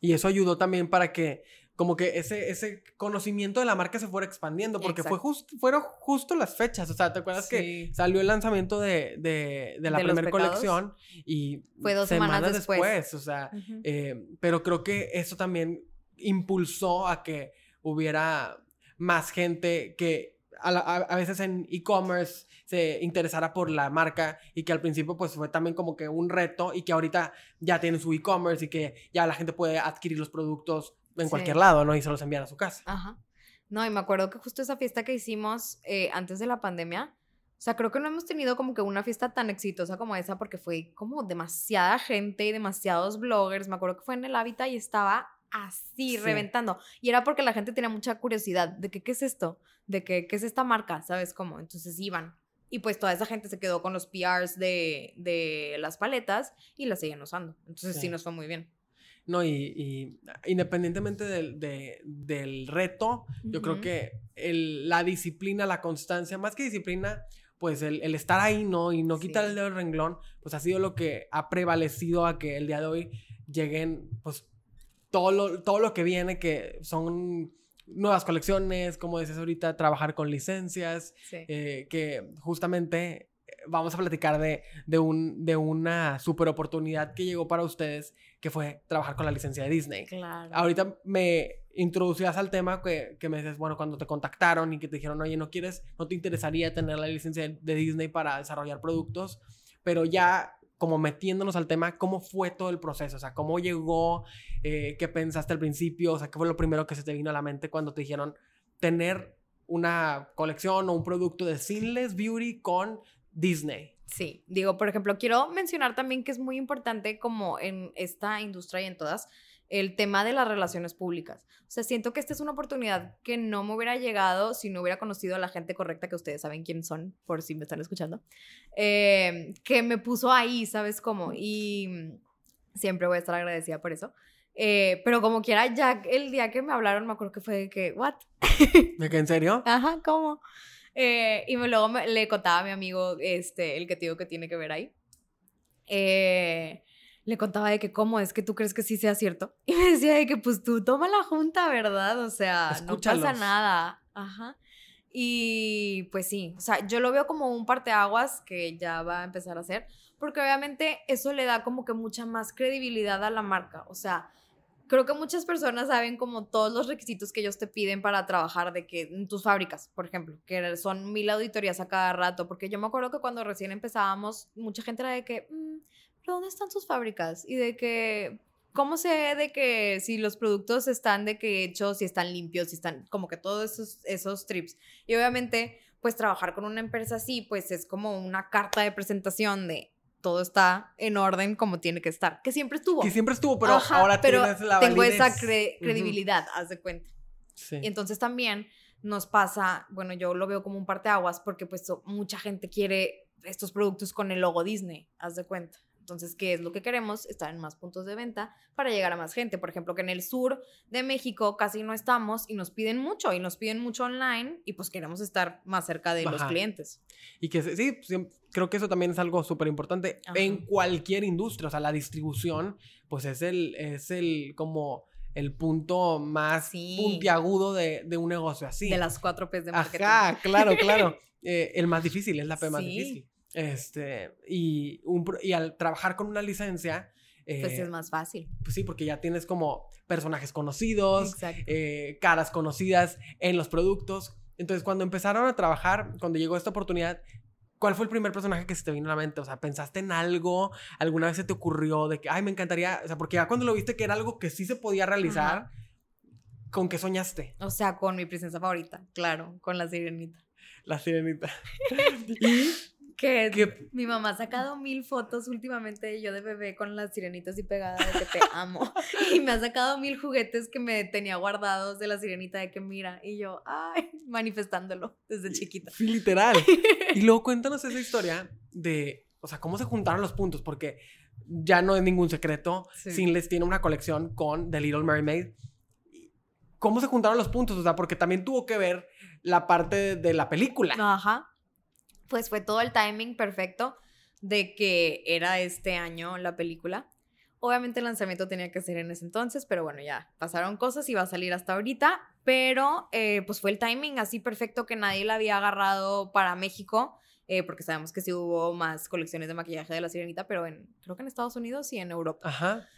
Y eso ayudó también para que como que ese, ese conocimiento de la marca se fuera expandiendo, porque fue just- fueron justo las fechas, o sea, ¿te acuerdas que salió el lanzamiento de, de, de la primera colección y Fue dos semanas después. o sea, eh, pero creo que eso también impulsó a que hubiera más gente que a, la- a- a veces en e-commerce se interesara por la marca y que al principio pues fue también como que un reto y que ahorita ya tienen su e-commerce y que ya la gente puede adquirir los productos en Sí. cualquier lado, ¿no? Y se los envían a su casa. Ajá. No, y me acuerdo que justo esa fiesta que hicimos eh, antes de la pandemia, o sea, creo que no hemos tenido como que una fiesta tan exitosa como esa porque fue como demasiada gente y demasiados bloggers. Me acuerdo que fue en el Hábitat y estaba así, Sí. reventando. Y era porque la gente tenía mucha curiosidad de que, ¿qué es esto? De que, ¿qué es esta marca? ¿Sabes cómo? Entonces iban. Y pues toda esa gente se quedó con los PRs de, de las paletas y las seguían usando. Entonces sí, Sí. nos fue muy bien. No, y, y independientemente del, de- del reto, yo creo que el- la disciplina, la constancia, más que disciplina, pues el, el estar ahí, ¿no? Y no quitar Sí. el dedo del renglón, pues ha sido lo que ha prevalecido a que el día de hoy lleguen, pues, todo lo, todo lo que viene, que son nuevas colecciones, como dices ahorita, trabajar con licencias, Sí. eh, que justamente vamos a platicar de, de, un, de una super oportunidad que llegó para ustedes, que fue trabajar con la licencia de Disney. Claro. Ahorita me introducías al tema que, que me dices, bueno, cuando te contactaron y que te dijeron, oye, ¿no quieres, no te interesaría tener la licencia de, de Disney para desarrollar productos? Pero ya como metiéndonos al tema, ¿cómo fue todo el proceso? O sea, ¿cómo llegó? Eh, ¿Qué pensaste al principio? O sea, ¿qué fue lo primero que se te vino a la mente cuando te dijeron tener una colección o un producto de Sinless Beauty con Disney? Sí, digo, por ejemplo, quiero mencionar también que es muy importante como en esta industria y en todas, el tema de las relaciones públicas. O sea, siento que esta es una oportunidad que no me hubiera llegado si no hubiera conocido a la gente correcta, que ustedes saben quién son, por si me están escuchando, eh, que me puso ahí, ¿sabes cómo? Y siempre voy a estar agradecida por eso. Eh, pero como quiera, ya el día que me hablaron, me acuerdo que fue de que, ¿what? ¿De qué en serio? Ajá, ¿cómo? Eh, y luego le contaba a mi amigo, este, el que te digo que tiene que ver ahí. Eh, le contaba de que cómo es que tú crees que sí sea cierto. [laughs] Y me decía de que pues tú toma la junta, ¿verdad? O sea, no pasa nada. Ajá. Y pues sí, o sea, yo lo veo como un parteaguas que ya va a empezar a hacer, porque obviamente eso le da como que mucha más credibilidad a la marca. O sea, creo que muchas personas saben como todos los requisitos que ellos te piden para trabajar de que en tus fábricas, por ejemplo, que son mil auditorías a cada rato, porque yo me acuerdo que cuando recién empezábamos, mucha gente era de que, mm, dónde están sus fábricas? Y de que, ¿cómo sé de que si los productos están de que hechos, si están limpios, si están como que todos esos, esos trips? Y obviamente, pues trabajar con una empresa así, pues es como una carta de presentación de todo está en orden como tiene que estar, que siempre estuvo. Que siempre estuvo, pero ahora pero tienes la tengo esa credibilidad, haz de cuenta. Sí. Y entonces también nos pasa, bueno, yo lo veo como un parteaguas porque pues mucha gente quiere estos productos con el logo Disney, haz de cuenta. Entonces, ¿qué es lo que queremos? Estar en más puntos de venta para llegar a más gente. Por ejemplo, que en el sur de México casi no estamos y nos piden mucho y nos piden mucho online y pues queremos estar más cerca de los clientes. Y que sí, creo que eso también es algo súper importante en cualquier industria. O sea, la distribución, pues es el, es el como el punto más puntiagudo de, de, un negocio así. De las cuatro P's de marketing. Ajá, claro, claro. [laughs] Eh, el más difícil, es la P más difícil. Este, y, un, y al trabajar con una licencia... pues es más fácil. Pues sí, porque ya tienes como personajes conocidos, eh, caras conocidas en los productos. Entonces, cuando empezaron a trabajar, cuando llegó esta oportunidad, ¿cuál fue el primer personaje que se te vino a la mente? O sea, ¿pensaste en algo? ¿Alguna vez se te ocurrió de que, ay, me encantaría? O sea, porque ya cuando lo viste que era algo que sí se podía realizar, ¿con qué soñaste? O sea, con mi princesa favorita, claro, con la sirenita. La sirenita. [laughs] y que, [laughs] mi mamá ha sacado mil fotos últimamente yo de bebé con las sirenitas y pegada de que te amo. [laughs] y me ha sacado mil juguetes que me tenía guardados de la sirenita de que mira. Y yo, ay, manifestándolo desde chiquita. Sí, literal. [laughs] y luego cuéntanos esa historia de, o sea, cómo se juntaron los puntos, porque ya no es ningún secreto. Sin les tiene una colección con The Little Mermaid. ¿Cómo se juntaron los puntos? O sea, porque también tuvo que ver la parte de la película. Ajá pues fue todo el timing perfecto de que era este año la película. Obviamente el lanzamiento tenía que ser en ese entonces, pero bueno, ya pasaron cosas y va a salir hasta ahorita, pero eh, pues fue el timing así perfecto que nadie la había agarrado para México, eh, porque sabemos que sí hubo más colecciones de maquillaje de la sirenita, pero en, creo que en Estados Unidos y en Europa. Ajá.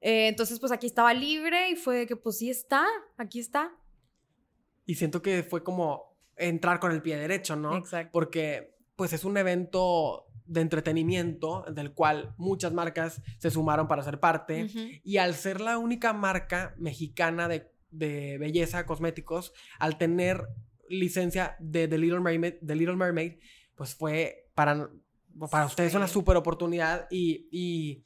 Eh, entonces pues aquí estaba libre y fue de que pues sí está, aquí está. Y siento que fue como entrar con el pie derecho, ¿no? Exacto. Porque pues es un evento de entretenimiento del cual muchas marcas se sumaron para ser parte y al ser la única marca mexicana de, belleza cosméticos al tener licencia de The Little Mermaid, Little Mermaid pues fue para, para ustedes una super oportunidad y,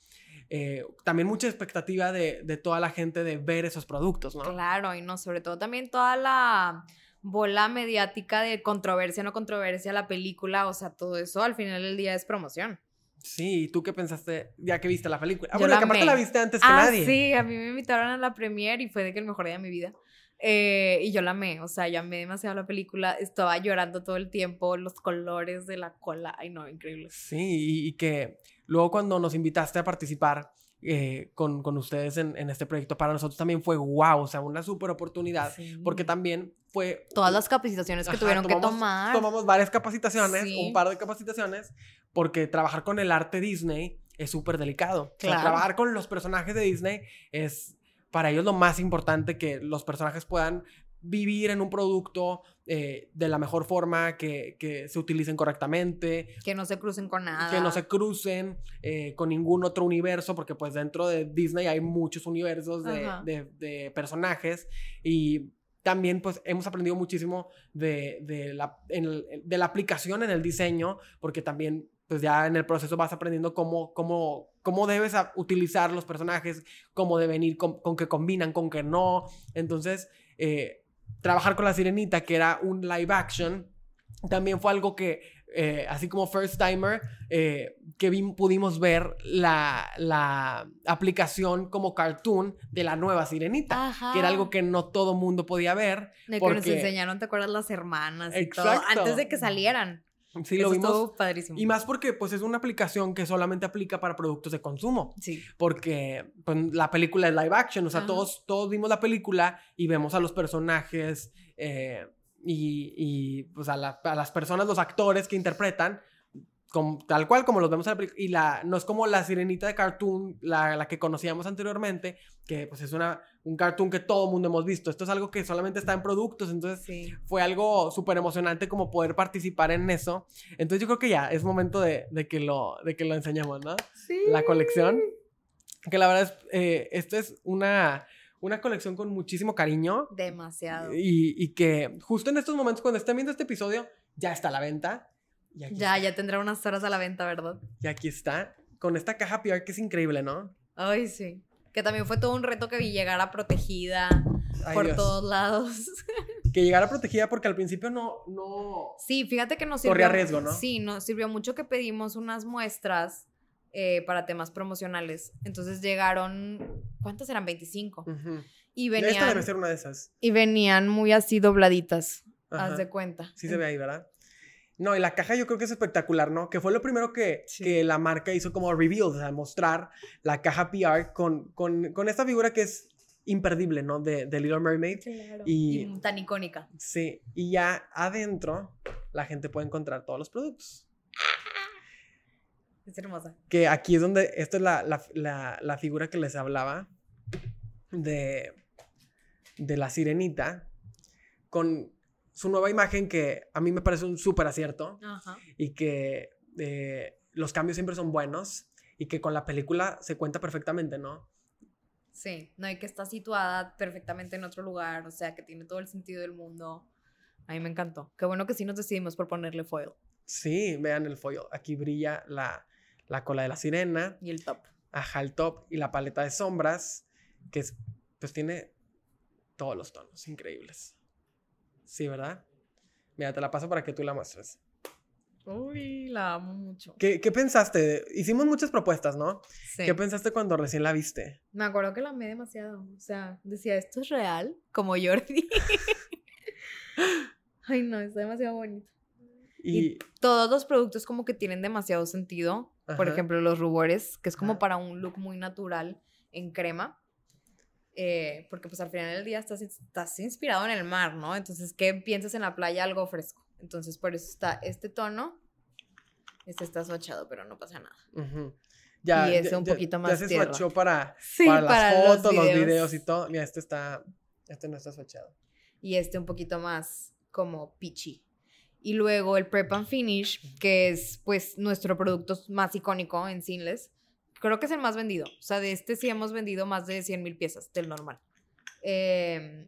eh, también mucha expectativa de, de, toda la gente de ver esos productos, ¿no? Claro, y no, sobre todo también toda la bola mediática de controversia, no controversia, la película, o sea, todo eso al final del día es promoción. Sí, ¿y tú qué pensaste ya que viste la película? Ah, bueno, que aparte la viste antes que ah, nadie. Sí, a mí me invitaron a la premiere y fue de que el mejor día de mi vida. Eh, y yo la amé, o sea, amé demasiado la película, estaba llorando todo el tiempo, los colores de la cola, ay no, increíble. Sí, y, que luego cuando nos invitaste a participar eh, con, con, ustedes en, en, este proyecto, para nosotros también fue wow, o sea, una súper oportunidad, porque también fue... Todas las capacitaciones que tuvieron que tomar. Tomamos varias capacitaciones, un par de capacitaciones, porque trabajar con el arte Disney es súper delicado. trabajar con los personajes de Disney es para ellos lo más importante que los personajes puedan vivir en un producto eh, de la mejor forma, que, que, se utilicen correctamente. Que no se crucen con nada. Que no se crucen eh, con ningún otro universo, porque pues dentro de Disney hay muchos universos de, de, de personajes y también pues hemos aprendido muchísimo de, de, la, de la aplicación en el diseño, porque también pues ya en el proceso vas aprendiendo cómo, cómo, cómo debes utilizar los personajes, cómo deben ir, con, con qué combinan, con qué no. Entonces, eh, trabajar con la sirenita, que era un live action, también fue algo que, eh, así como First Timer, eh, que vi- pudimos ver la, la aplicación como cartoon de la nueva sirenita, Ajá. que era algo que no todo mundo podía ver. De que nos porque- enseñaron, ¿te acuerdas? Las hermanas y todo. Exacto. Antes de que salieran. Sí, Eso lo vimos. estuvo padrísimo. Y más porque pues es una aplicación que solamente aplica para productos de consumo. Sí. Porque pues, la película es live action, o sea, Ajá. todos, todos vimos la película y vemos a los personajes eh, y, y, pues a, la- a las personas, los actores que interpretan, tal cual como los vemos en la película. Y la, no es como la sirenita de cartoon, la, la que conocíamos anteriormente, que pues es una, un cartoon que todo mundo hemos visto. Esto es algo que solamente está en productos, entonces Sí. fue algo súper emocionante como poder participar en eso. Entonces yo creo que ya es momento de, de que, lo, de que lo enseñemos, ¿no? Sí. La colección. Que la verdad es, eh, esta es una, una colección con muchísimo cariño Demasiado. y, y que justo en estos momentos, cuando estén viendo este episodio, ya está a la venta. Y aquí, Ya, ya tendrá unas horas a la venta, ¿verdad? y aquí está, con esta caja PR que es increíble, ¿no? Ay, sí. Que también fue todo un reto que vi llegara protegida Ay, por Dios. todos lados. [laughs] Que llegara protegida porque al principio no, no... Sí, fíjate que nos sirvió. Corría riesgo, ¿no? Sí, nos sirvió mucho que pedimos unas muestras eh, para temas promocionales. Entonces llegaron, ¿cuántas eran? 25. Ujú. Y Esta venían, debe ser una de esas. y venían muy así dobladitas, Ajá. haz de cuenta. Sí se ve ahí, ¿verdad? No, y la caja yo creo que es espectacular, ¿no? Que fue lo primero que, Sí. que la marca hizo como reveal, o sea, mostrar la caja PR con, con, con esta figura que es imperdible, ¿no? De, de Little Mermaid. Claro. Y- Y tan icónica. Sí, y ya adentro la gente puede encontrar todos los productos. Es hermosa. Que aquí es donde, esta es la, la, la, la figura que les hablaba de, de la sirenita con su nueva imagen que a mí me parece un súper acierto. Ajá. y que eh, los cambios siempre son buenos y que con la película se cuenta perfectamente, ¿no? Sí, no, y que está situada perfectamente en otro lugar, o sea, que tiene todo el sentido del mundo. A mí me encantó. Qué bueno que sí nos decidimos por ponerle foil Sí, vean el foil. Aquí brilla la, la cola de la sirena, y el top. ajá, el top y la paleta de sombras, que es, pues tiene todos los tonos increíbles. Sí, ¿verdad? Mira, te la paso para que tú la muestres. Uy, la amo mucho. ¿Qué, qué pensaste? Hicimos muchas propuestas, ¿no? Sí. ¿Qué pensaste cuando recién la viste? Me acuerdo que la amé demasiado. O sea, decía, ¿esto es real? Como Jordi. [laughs] [laughs] Ay, no, está demasiado bonito. Y, Todos los productos como que tienen demasiado sentido. Por ejemplo, los rubores, que es como Ajá. para un look muy natural en crema. Eh, porque pues al final del día estás, estás inspirado en el mar, ¿no? Entonces, ¿qué piensas en la playa? Algo fresco. Entonces, por eso está este tono. Este está swatchado, pero no pasa nada. Ya, Y ese ya- un ya- poquito ya más se tierra. swatchó para, Sí, para las fotos, los videos. videos y todo. Mira, este está, este no está swatchado. y este un poquito más como peachy. Y luego el Prep and Finish, que es pues nuestro producto más icónico en Sinless. Creo que es el más vendido. O sea, de este sí hemos vendido más de 100 mil piezas del normal. Eh,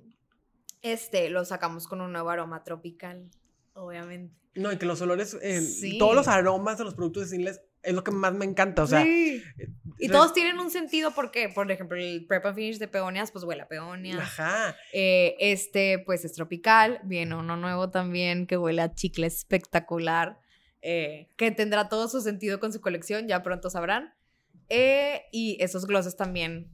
este lo sacamos con un nuevo aroma tropical, obviamente. No, y que los olores, eh, Sí. todos los aromas de los productos de Sinless es lo que más me encanta. O sea, Sí. Y res- todos tienen un sentido porque, por ejemplo, el Prep and Finish de peonias, pues huele a peonias. Ajá. Eh, este, pues es tropical. Viene uno nuevo también que huele a chicle espectacular. eh, que tendrá todo su sentido con su colección, ya pronto sabrán. Eh, y esos glosses también.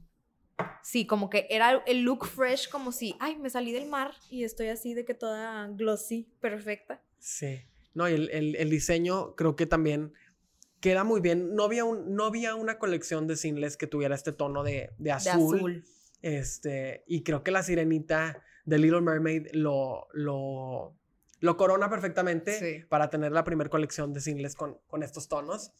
Sí, como que era el look fresh, como si, ay, me salí del mar y estoy así de que toda glossy, perfecta. Sí. No, y el, el- el diseño creo que también queda muy bien. No había, un, no había una colección de Sinless que tuviera este tono de, de De azul. azul. Este, y creo que la sirenita de Little Mermaid lo, lo, lo corona perfectamente Sí. para tener la primera colección de singles con, con estos tonos.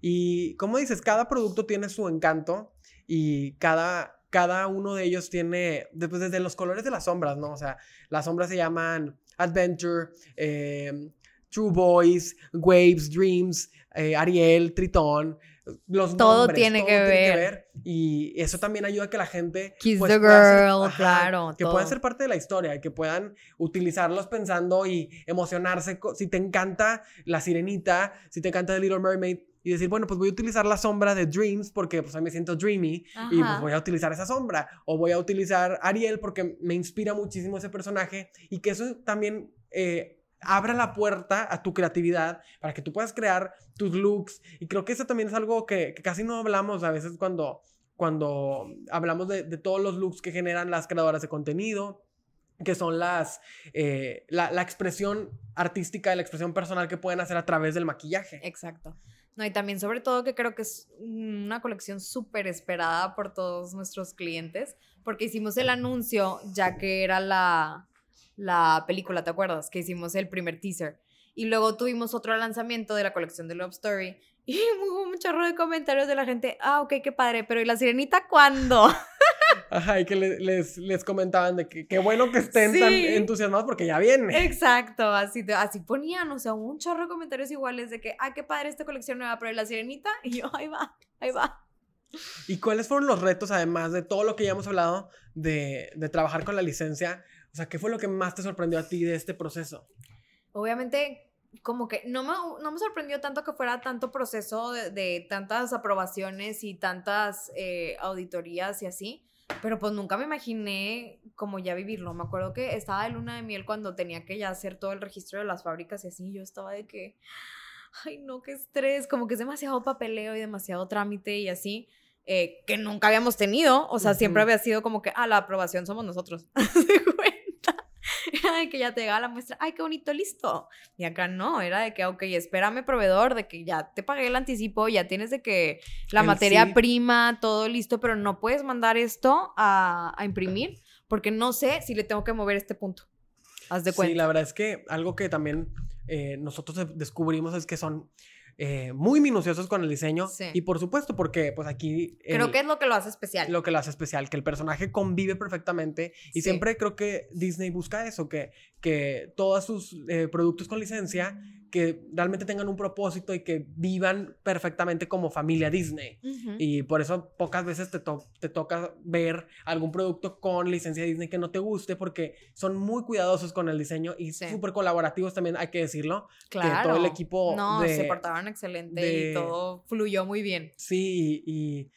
Y como dices, cada producto tiene su encanto y cada, cada uno de ellos tiene, después desde los colores de las sombras, ¿no? O sea, las sombras se llaman Adventure, eh, True Boys, Waves, Dreams, eh, Ariel, Tritón. Los Todo nombres, tiene que ver. Y eso también ayuda a que la gente... Kiss pues, the pueda girl, ajá, claro, Que todo. puedan ser parte de la historia y que puedan utilizarlos pensando y emocionarse. Si te encanta La Sirenita, si te encanta The Little Mermaid, y decir, bueno, pues voy a utilizar la sombra de Dreams porque pues a mí me siento dreamy y pues voy a utilizar esa sombra. O voy a utilizar Ariel porque me inspira muchísimo ese personaje y que eso también eh, abra la puerta a tu creatividad para que tú puedas crear tus looks. Y creo que eso también es algo que, casi no hablamos a veces cuando, cuando hablamos de, todos los looks que generan las creadoras de contenido que son las eh, la, la expresión artística y la expresión personal que pueden hacer a través del maquillaje. Exacto. No, y también sobre todo que creo que es una colección súper esperada por todos nuestros clientes, porque hicimos el anuncio ya que era la, la película, ¿te acuerdas? Que hicimos el primer teaser. Y luego tuvimos otro lanzamiento de la colección de Love Story. [laughs] Y hubo un chorro de comentarios de la gente, ah, ok, qué padre, pero ¿y la sirenita cuándo? [laughs] Ajá, y que le- les, les comentaban de que qué bueno que estén tan entusiasmados porque ya viene. Exacto, así, así ponían, o sea, un chorro de comentarios iguales de que, ah, qué padre esta colección nueva, pero ¿y la sirenita? [laughs] Y yo, ahí va, ahí va. ¿Y cuáles fueron los retos, además de todo lo que ya hemos hablado de, de trabajar con la licencia? O sea, ¿qué fue lo que más te sorprendió a ti de este proceso? obviamente como que no me, no me sorprendió tanto que fuera tanto proceso de, de tantas aprobaciones y tantas eh, auditorías y así, pero pues nunca me imaginé como ya vivirlo. Me acuerdo que estaba de luna de miel cuando tenía que ya hacer todo el registro de las fábricas y así, yo estaba de que, ay no, qué estrés, como que es demasiado papeleo y demasiado trámite y así. eh, que nunca habíamos tenido, o sea, siempre había sido como que, ah, la aprobación somos nosotros. [laughs] De que ya te llegaba la muestra, ay, qué bonito, listo. Y acá no, era de que, ok, espérame, proveedor, de que ya te pagué el anticipo, ya tienes de que la El materia sí. prima, todo listo, pero no puedes mandar esto a, a imprimir porque no sé si le tengo que mover este punto. Haz de cuenta. Sí, la verdad es que algo que también eh, nosotros de- descubrimos es que son eh, muy minuciosos con el diseño. Sí. Y por supuesto, porque pues aquí... Creo que es lo que lo hace especial. lo que lo hace especial, que el personaje convive perfectamente y Sí. siempre creo que Disney busca eso, que, que todos sus eh, productos con licencia, que realmente tengan un propósito y que vivan perfectamente como familia Disney. Y por eso pocas veces te, to- te toca ver algún producto con licencia Disney que no te guste porque son muy cuidadosos con el diseño y Sí. súper colaborativos también, hay que decirlo. claro. todo el equipo No, de- se portaron excelente de- y todo fluyó muy bien. Sí, y, y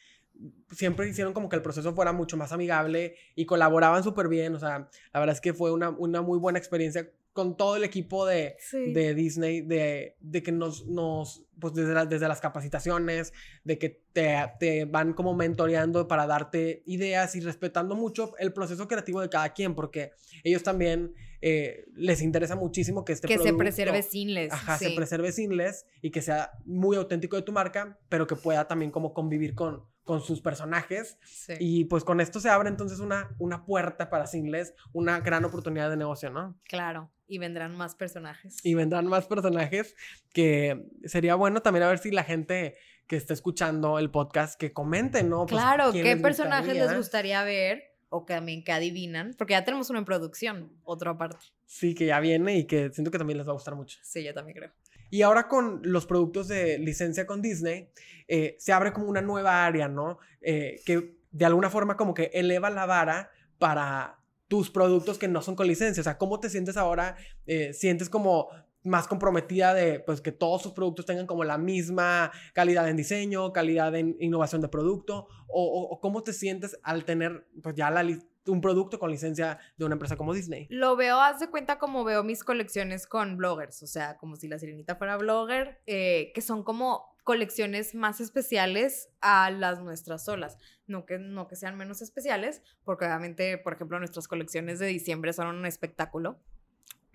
siempre hicieron como que el proceso fuera mucho más amigable y colaboraban súper bien. O sea, la verdad es que fue una, una muy buena experiencia con todo el equipo de, Sí. de Disney, de, de que nos, nos pues desde, las- desde las capacitaciones, de que te, te van como mentoreando para darte ideas y respetando mucho el proceso creativo de cada quien, porque ellos también eh, les interesa muchísimo que este que se preserve sinless. Ajá, se preserve sinless y que sea muy auténtico de tu marca, pero que pueda también como convivir con, con sus personajes. Sí. Y pues con esto se abre entonces una, una puerta para sinless, una gran oportunidad de negocio, ¿no? Claro. Y vendrán más personajes. Y vendrán más personajes que sería bueno también a ver si la gente que está escuchando el podcast que comente, ¿no? Pues, Claro, ¿quién ¿qué les personajes les gustaría? ver? O que también que adivinan, porque ya tenemos uno en producción, otra parte. Sí, que ya viene y que siento que también les va a gustar mucho. Sí, yo también creo. Y ahora con los productos de licencia con Disney, eh, se abre como una nueva área, ¿no? Eh, que de alguna forma como que eleva la vara para tus productos que no son con licencia. O sea, ¿cómo te sientes ahora? Eh, ¿Sientes como más comprometida de pues que todos sus productos tengan como la misma calidad en diseño, calidad en innovación de producto? ¿O, cómo te sientes al tener pues ya la un producto con licencia de una empresa como Disney? Lo veo, haz de cuenta como veo mis colecciones con bloggers, o sea, como si la sirenita fuera blogger, eh, que son como colecciones más especiales a las nuestras solas. No que, no que sean menos especiales, porque obviamente, por ejemplo, nuestras colecciones de diciembre son un espectáculo.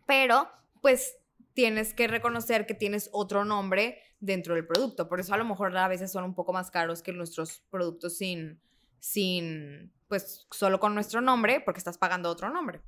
Pero, pues, tienes que reconocer que tienes otro nombre dentro del producto. Por eso a lo mejor a veces son un poco más caros que nuestros productos sin, sin, pues, solo con nuestro nombre, porque estás pagando otro nombre.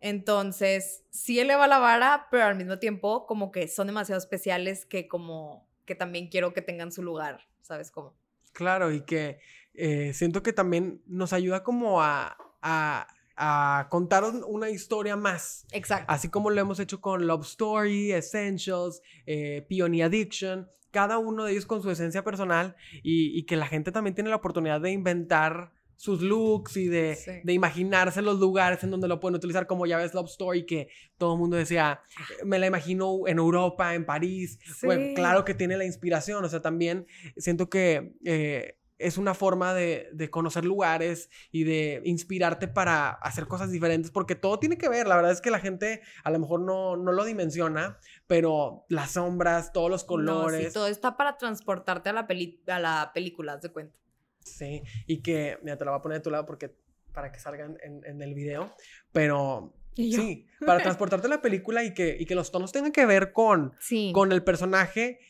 Entonces, sí eleva la vara, pero al mismo tiempo como que son demasiado especiales que como que también quiero que tengan su lugar, ¿sabes cómo? Claro, y que eh, siento que también nos ayuda como a, a a contar una historia más. Exacto. Así como lo hemos hecho con Love Story, Essentials, eh, Peony Addiction, cada uno de ellos con su esencia personal y, y, que la gente también tiene la oportunidad de inventar sus looks y de, de, imaginarse los lugares en donde lo pueden utilizar, como ya ves Love Story, que todo el mundo decía, me la imagino en Europa, en París. Bueno, claro que tiene la inspiración, o sea, también siento que eh, es una forma de, de, conocer lugares y de inspirarte para hacer cosas diferentes, porque todo tiene que ver, la verdad es que la gente a lo mejor no, no lo dimensiona, pero las sombras, todos los colores. sí, todo está para transportarte a la, peli a la película, haz de cuenta. Sí, y que, mira, te la voy a poner de tu lado porque para que salgan en, en el video, pero sí, para transportarte la película y que, y que los tonos tengan que ver con, con el personaje,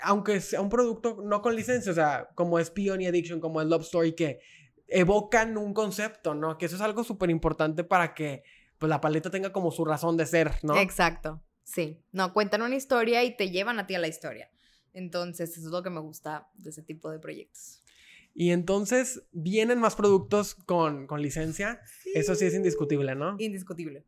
aunque sea un producto no con licencia, o sea, como es Peony Addiction, como es Love Story, que evocan un concepto, ¿no? Que eso es algo súper importante para que pues la paleta tenga como su razón de ser, ¿no? Exacto, sí. No, cuentan una historia y te llevan a ti a la historia. Entonces, eso es lo que me gusta de ese tipo de proyectos. Y entonces vienen más productos con, con licencia. Eso sí es indiscutible, ¿no? Indiscutible.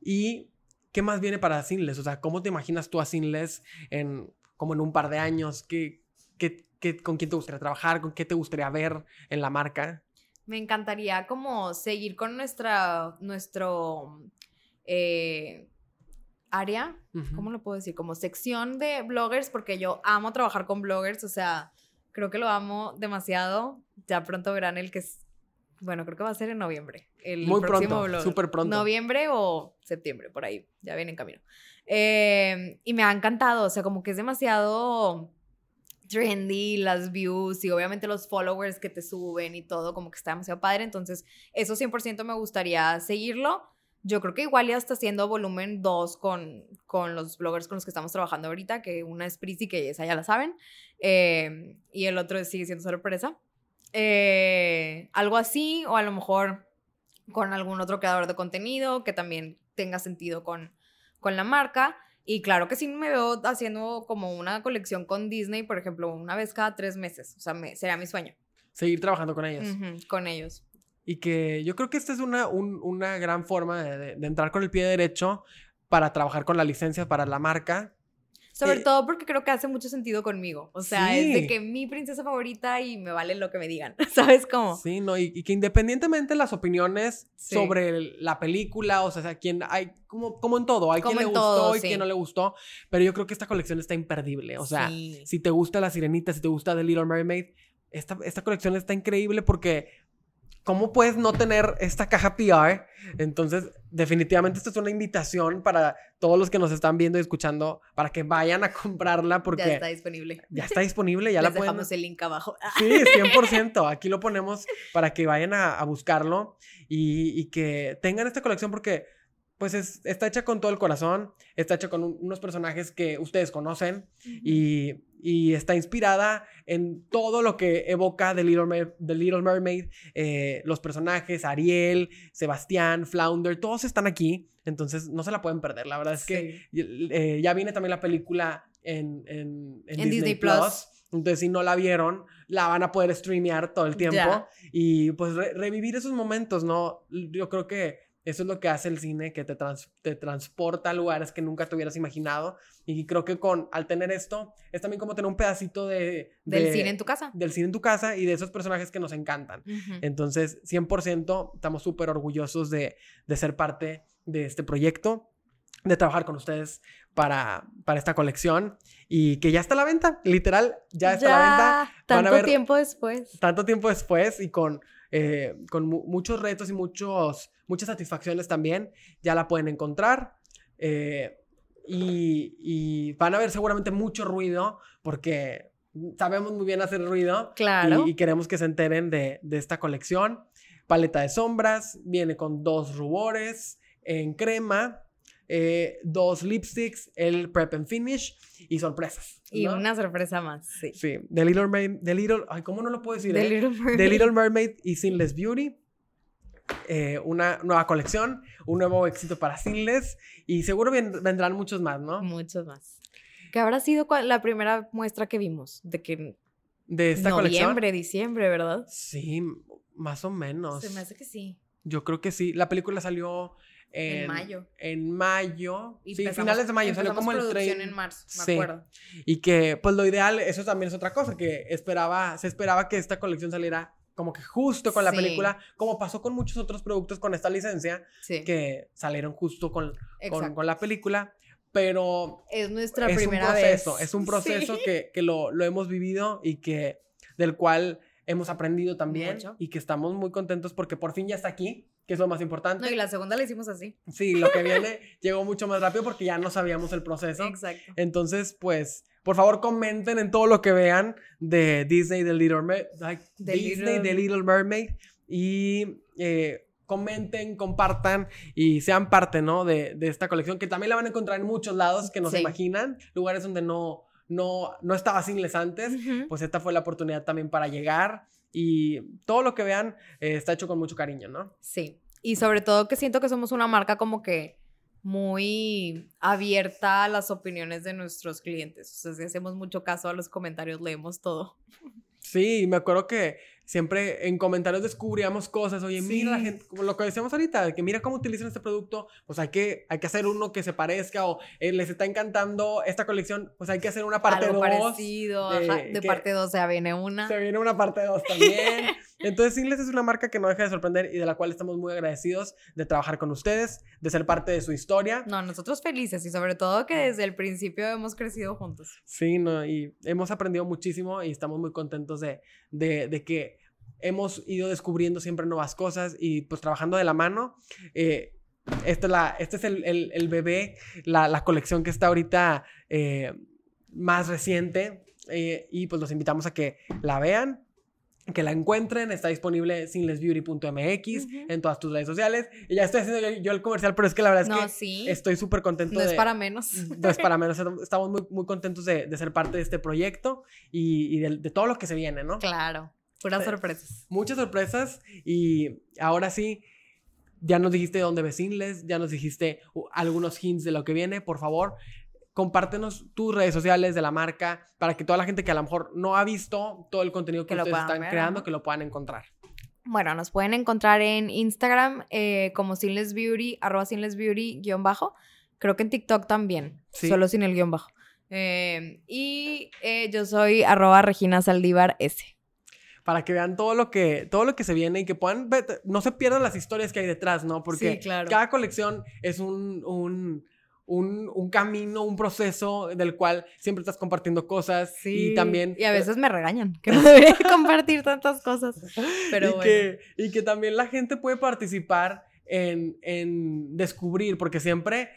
¿Y qué más viene para Sinless? O sea, ¿cómo te imaginas tú a Sinless en, como en un par de años? ¿Qué, qué, qué, ¿Con quién te gustaría trabajar? ¿Con qué te gustaría ver en la marca? Me encantaría como seguir con nuestra, nuestro eh, área, ¿cómo lo puedo decir? Como sección de bloggers, porque yo amo trabajar con bloggers, o sea, Creo que lo amo demasiado. Ya pronto verán el que es. Bueno, creo que va a ser en noviembre. El Muy próximo pronto, súper pronto. Noviembre o septiembre, por ahí. Ya viene en camino. Eh, y me ha encantado. O sea, como que es demasiado trendy, las views y obviamente los followers que te suben y todo, como que está demasiado padre. Entonces, eso 100% me gustaría seguirlo. Yo creo que igual ya está haciendo volumen 2 con, con los bloggers con los que estamos trabajando ahorita, que una es Prissy, que esa ya la saben, eh, y el otro sigue siendo sorpresa. Eh, algo así, o a lo mejor con algún otro creador de contenido que también tenga sentido con, con la marca. Y claro que sí me veo haciendo como una colección con Disney, por ejemplo, una vez cada tres meses. O sea, me, sería mi sueño. Seguir trabajando con ellos. con ellos. Y que yo creo que esta es una, una gran forma de, entrar con el pie derecho para trabajar con la licencia para la marca. Sobre eh, todo porque creo que hace mucho sentido conmigo. O sea, es de que mi princesa favorita y me vale lo que me digan. [laughs] ¿Sabes cómo? Sí, no, y, que independientemente las opiniones sobre la película, o sea, quien hay, como, como en todo, hay quien le gustó y quien no le gustó, pero yo creo que esta colección está imperdible. O sea, si te gusta La Sirenita, si te gusta The Little Mermaid, esta, esta colección está increíble porque ¿cómo puedes no tener esta caja PR? Entonces, definitivamente esto es una invitación para todos los que nos están viendo y escuchando para que vayan a comprarla porque... Ya está disponible. Ya está disponible, ya la pueden... dejamos el link abajo. [laughs] Sí, 100%. Aquí lo ponemos para que vayan a, buscarlo y, que tengan esta colección porque pues está hecha con todo el corazón, está hecha con unos personajes que ustedes conocen y, está inspirada en todo lo que evoca The Little, Little Mermaid, eh, los personajes, Ariel, Sebastián, Flounder, todos están aquí, entonces no se la pueden perder, la verdad es que eh, ya viene también la película en, en, Disney, Plus. Entonces, si no la vieron, la van a poder streamear todo el tiempo y pues revivir esos momentos, ¿no? Yo creo que eso es lo que hace el cine, que te, te transporta a lugares que nunca te hubieras imaginado. Y creo que con, al tener esto, es también como tener un pedacito de... del cine en tu casa. Del cine en tu casa y de esos personajes que nos encantan. Entonces, 100% estamos súper orgullosos de, de ser parte de este proyecto, de trabajar con ustedes para, para esta colección y que ya está a la venta, literal, ya está a la venta. Tanto tiempo después. Tanto tiempo después y con eh, con muchos retos y muchos, muchas satisfacciones también. Ya la pueden encontrar. Eh, y, van a ver seguramente mucho ruido porque sabemos muy bien hacer ruido. Claro. Y, queremos que se enteren de, de, esta colección. Paleta de sombras, viene con dos rubores en crema, eh, dos lipsticks, el Prep and Finish y sorpresas. Y una sorpresa más, sí. Sí, The Little Mermaid, The Little, ay, ¿cómo no lo puedo decir? The, eh? Little, Mermaid. The Little Mermaid y Sinless Beauty. Eh, una nueva colección, un nuevo éxito para Sinless y seguro vendrán muchos más, ¿no? Muchos más. ¿Qué habrá sido la primera muestra que vimos? De que... De esta colección. Noviembre, diciembre, ¿verdad? Sí, más o menos. Se me hace que sí. Yo creo que sí. La película salió en, En mayo. En mayo. Y sí, finales de mayo. Salió como el 30. en marzo, me Sí. acuerdo. Y que, pues lo ideal, eso también es otra cosa, que esperaba, se esperaba que esta colección saliera como que justo con la Sí. película, como pasó con muchos otros productos con esta licencia, Sí, que salieron justo con, con, con la película. Pero es nuestra es un primera proceso, vez. es un proceso que, que lo, lo hemos vivido y que del cual hemos aprendido también Mucho. y que estamos muy contentos porque por fin ya está aquí, que es lo más importante. No, y la segunda la hicimos así. Sí, lo que viene [laughs] llegó mucho más rápido porque ya no sabíamos el proceso. Exacto. Entonces, pues, por favor comenten en todo lo que vean de Disney, de Little Mermaid, The Disney, Little- de Little Mermaid y eh, comenten, compartan y sean parte, ¿no? De, de esta colección que también la van a encontrar en muchos lados que no se Sí. imaginan, lugares donde no, no, no estaba Singles antes, Ujú. pues esta fue la oportunidad también para llegar y todo lo que vean eh, está hecho con mucho cariño, ¿no? Sí. Y sobre todo que siento que somos una marca como que muy abierta a las opiniones de nuestros clientes. O sea, si hacemos mucho caso a los comentarios, leemos todo. Sí, me acuerdo que siempre en comentarios descubríamos cosas, oye, mira la gente, como lo que decíamos ahorita, que mira cómo utilizan este producto, pues hay que, hay que hacer uno que se parezca o eh, les está encantando esta colección, pues hay que hacer una parte 2. Algo parecido. de ajá, De, parte 2 ya viene una. Se viene una parte 2 también. [laughs] Entonces, Singles es una marca que no deja de sorprender y de la cual estamos muy agradecidos de trabajar con ustedes, de ser parte de su historia. No, nosotros felices y sobre todo que desde el principio hemos crecido juntos. Sí, no, y hemos aprendido muchísimo y estamos muy contentos de, de, de que hemos ido descubriendo siempre nuevas cosas y pues trabajando de la mano. Eh, esta es la, este es el, el- el bebé, la, la colección que está ahorita eh, más reciente eh, y pues los invitamos a que la vean. Que la encuentren, está disponible sinlessbeauty.mx Ujú. en todas tus redes sociales. Y ya estoy haciendo yo, yo el comercial, pero es que la verdad es no, que sí. estoy súper contento no de, es para menos. [laughs] no es para menos. [laughs] Estamos muy, muy contentos de, de ser parte de este proyecto y, y de, de todo lo que se viene, ¿no? Claro. Puras sorpresas. Muchas sorpresas y ahora sí, ya nos dijiste dónde ves Inles, ya nos dijiste uh, algunos hints de lo que viene. Por favor, compártenos tus redes sociales de la marca para que toda la gente que a lo mejor no ha visto todo el contenido que, Que ustedes están ver, creando, que lo puedan encontrar. Bueno, nos pueden encontrar en Instagram eh, como Sinless Beauty, arroba Sinless Beauty, guion bajo. Creo que en TikTok también, Sí. solo sin el guion bajo. Eh, y eh, yo soy arroba Regina Saldívar S. Para que vean todo lo que, todo lo que se viene y que puedan ver, no se pierdan las historias que hay detrás, ¿no? Porque Sí, claro. cada colección es un, un, un, un camino, un proceso del cual siempre estás compartiendo cosas y también... Y a veces me regañan que no [laughs] debería compartir tantas cosas. Pero y, bueno. que, y que también la gente puede participar en, en descubrir, porque siempre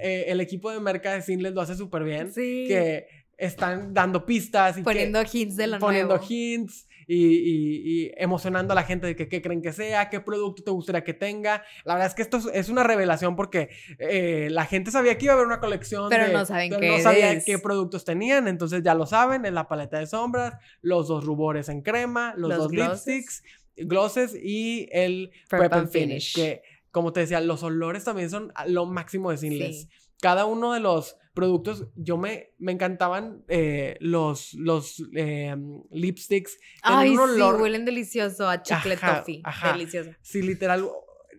eh, el equipo de merca de Sinles lo hace súper bien, Sí. que están dando pistas y que- Poniendo hints de lo poniendo nuevo. hints y, emocionando a la gente de que qué creen que sea, qué producto te gustaría que tenga. La verdad es que esto es, una revelación porque eh, la gente sabía que iba a haber una colección, Pero de- no saben pero qué no sabía es. qué productos tenían, entonces ya lo saben, es la paleta de sombras, los dos rubores en crema, los, Los dos glosses. lipsticks, glosses y el Prep prep, and and finish, finish. que como te decía, los olores también son lo máximo de Sinless Sí. Cada uno de los productos, yo me, me encantaban eh, los, los eh, lipsticks. Ay, un olor- sí, huelen delicioso a chicle Ajá, toffee. ajá. Delicioso. Sí, literal.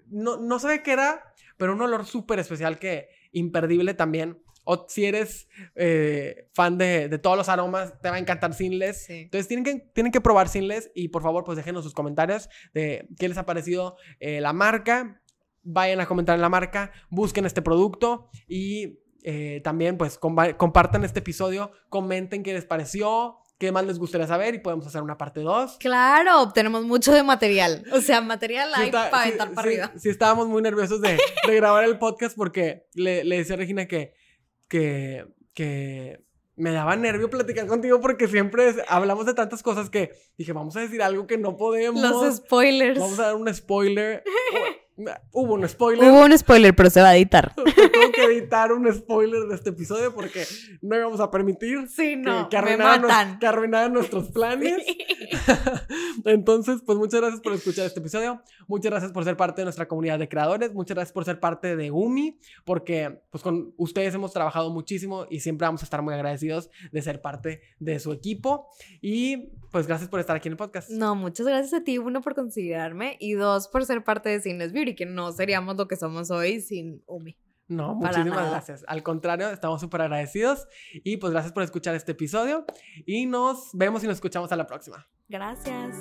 No, no qué era, pero un olor súper especial que imperdible también. O si eres eh, fan de, de todos los aromas, te va a encantar Sinless. Sí. Entonces tienen que, tienen que probar Sinless y por favor pues déjenos sus comentarios de qué les ha parecido la marca. Vayan a comentar en la marca, busquen este producto y eh, también pues compa- compartan este episodio, comenten qué les pareció, qué más les gustaría saber y podemos hacer una parte 2. Claro, tenemos mucho de material. O sea, material hay para aventar para arriba. sí estábamos muy nerviosos de, de grabar el podcast porque le, le decía a Regina que, que, que me daba nervio platicar contigo porque siempre es- hablamos de tantas cosas que dije, vamos a decir algo que no podemos. Los spoilers. Vamos a dar un spoiler. [laughs] Hubo un spoiler. Hubo un spoiler, pero se va a editar. [laughs] Tengo que editar un spoiler de este episodio porque no íbamos a permitir Sí, que, no, que arruinaran, arruinaran nuestros planes. [laughs] Entonces, pues muchas gracias por escuchar este episodio. Muchas gracias por ser parte de nuestra comunidad de creadores. Muchas gracias por ser parte de UMI, porque pues con ustedes hemos trabajado muchísimo y siempre vamos a estar muy agradecidos de ser parte de su equipo. Y pues gracias por estar aquí en el podcast. No, muchas gracias a ti, uno, por considerarme y dos, por ser parte de Cines Beauty, que no seríamos lo que somos hoy sin UMI. No, Para muchísimas nada. gracias. Al contrario, estamos súper agradecidos. Y pues gracias por escuchar este episodio. Y nos vemos y nos escuchamos a la próxima. Gracias.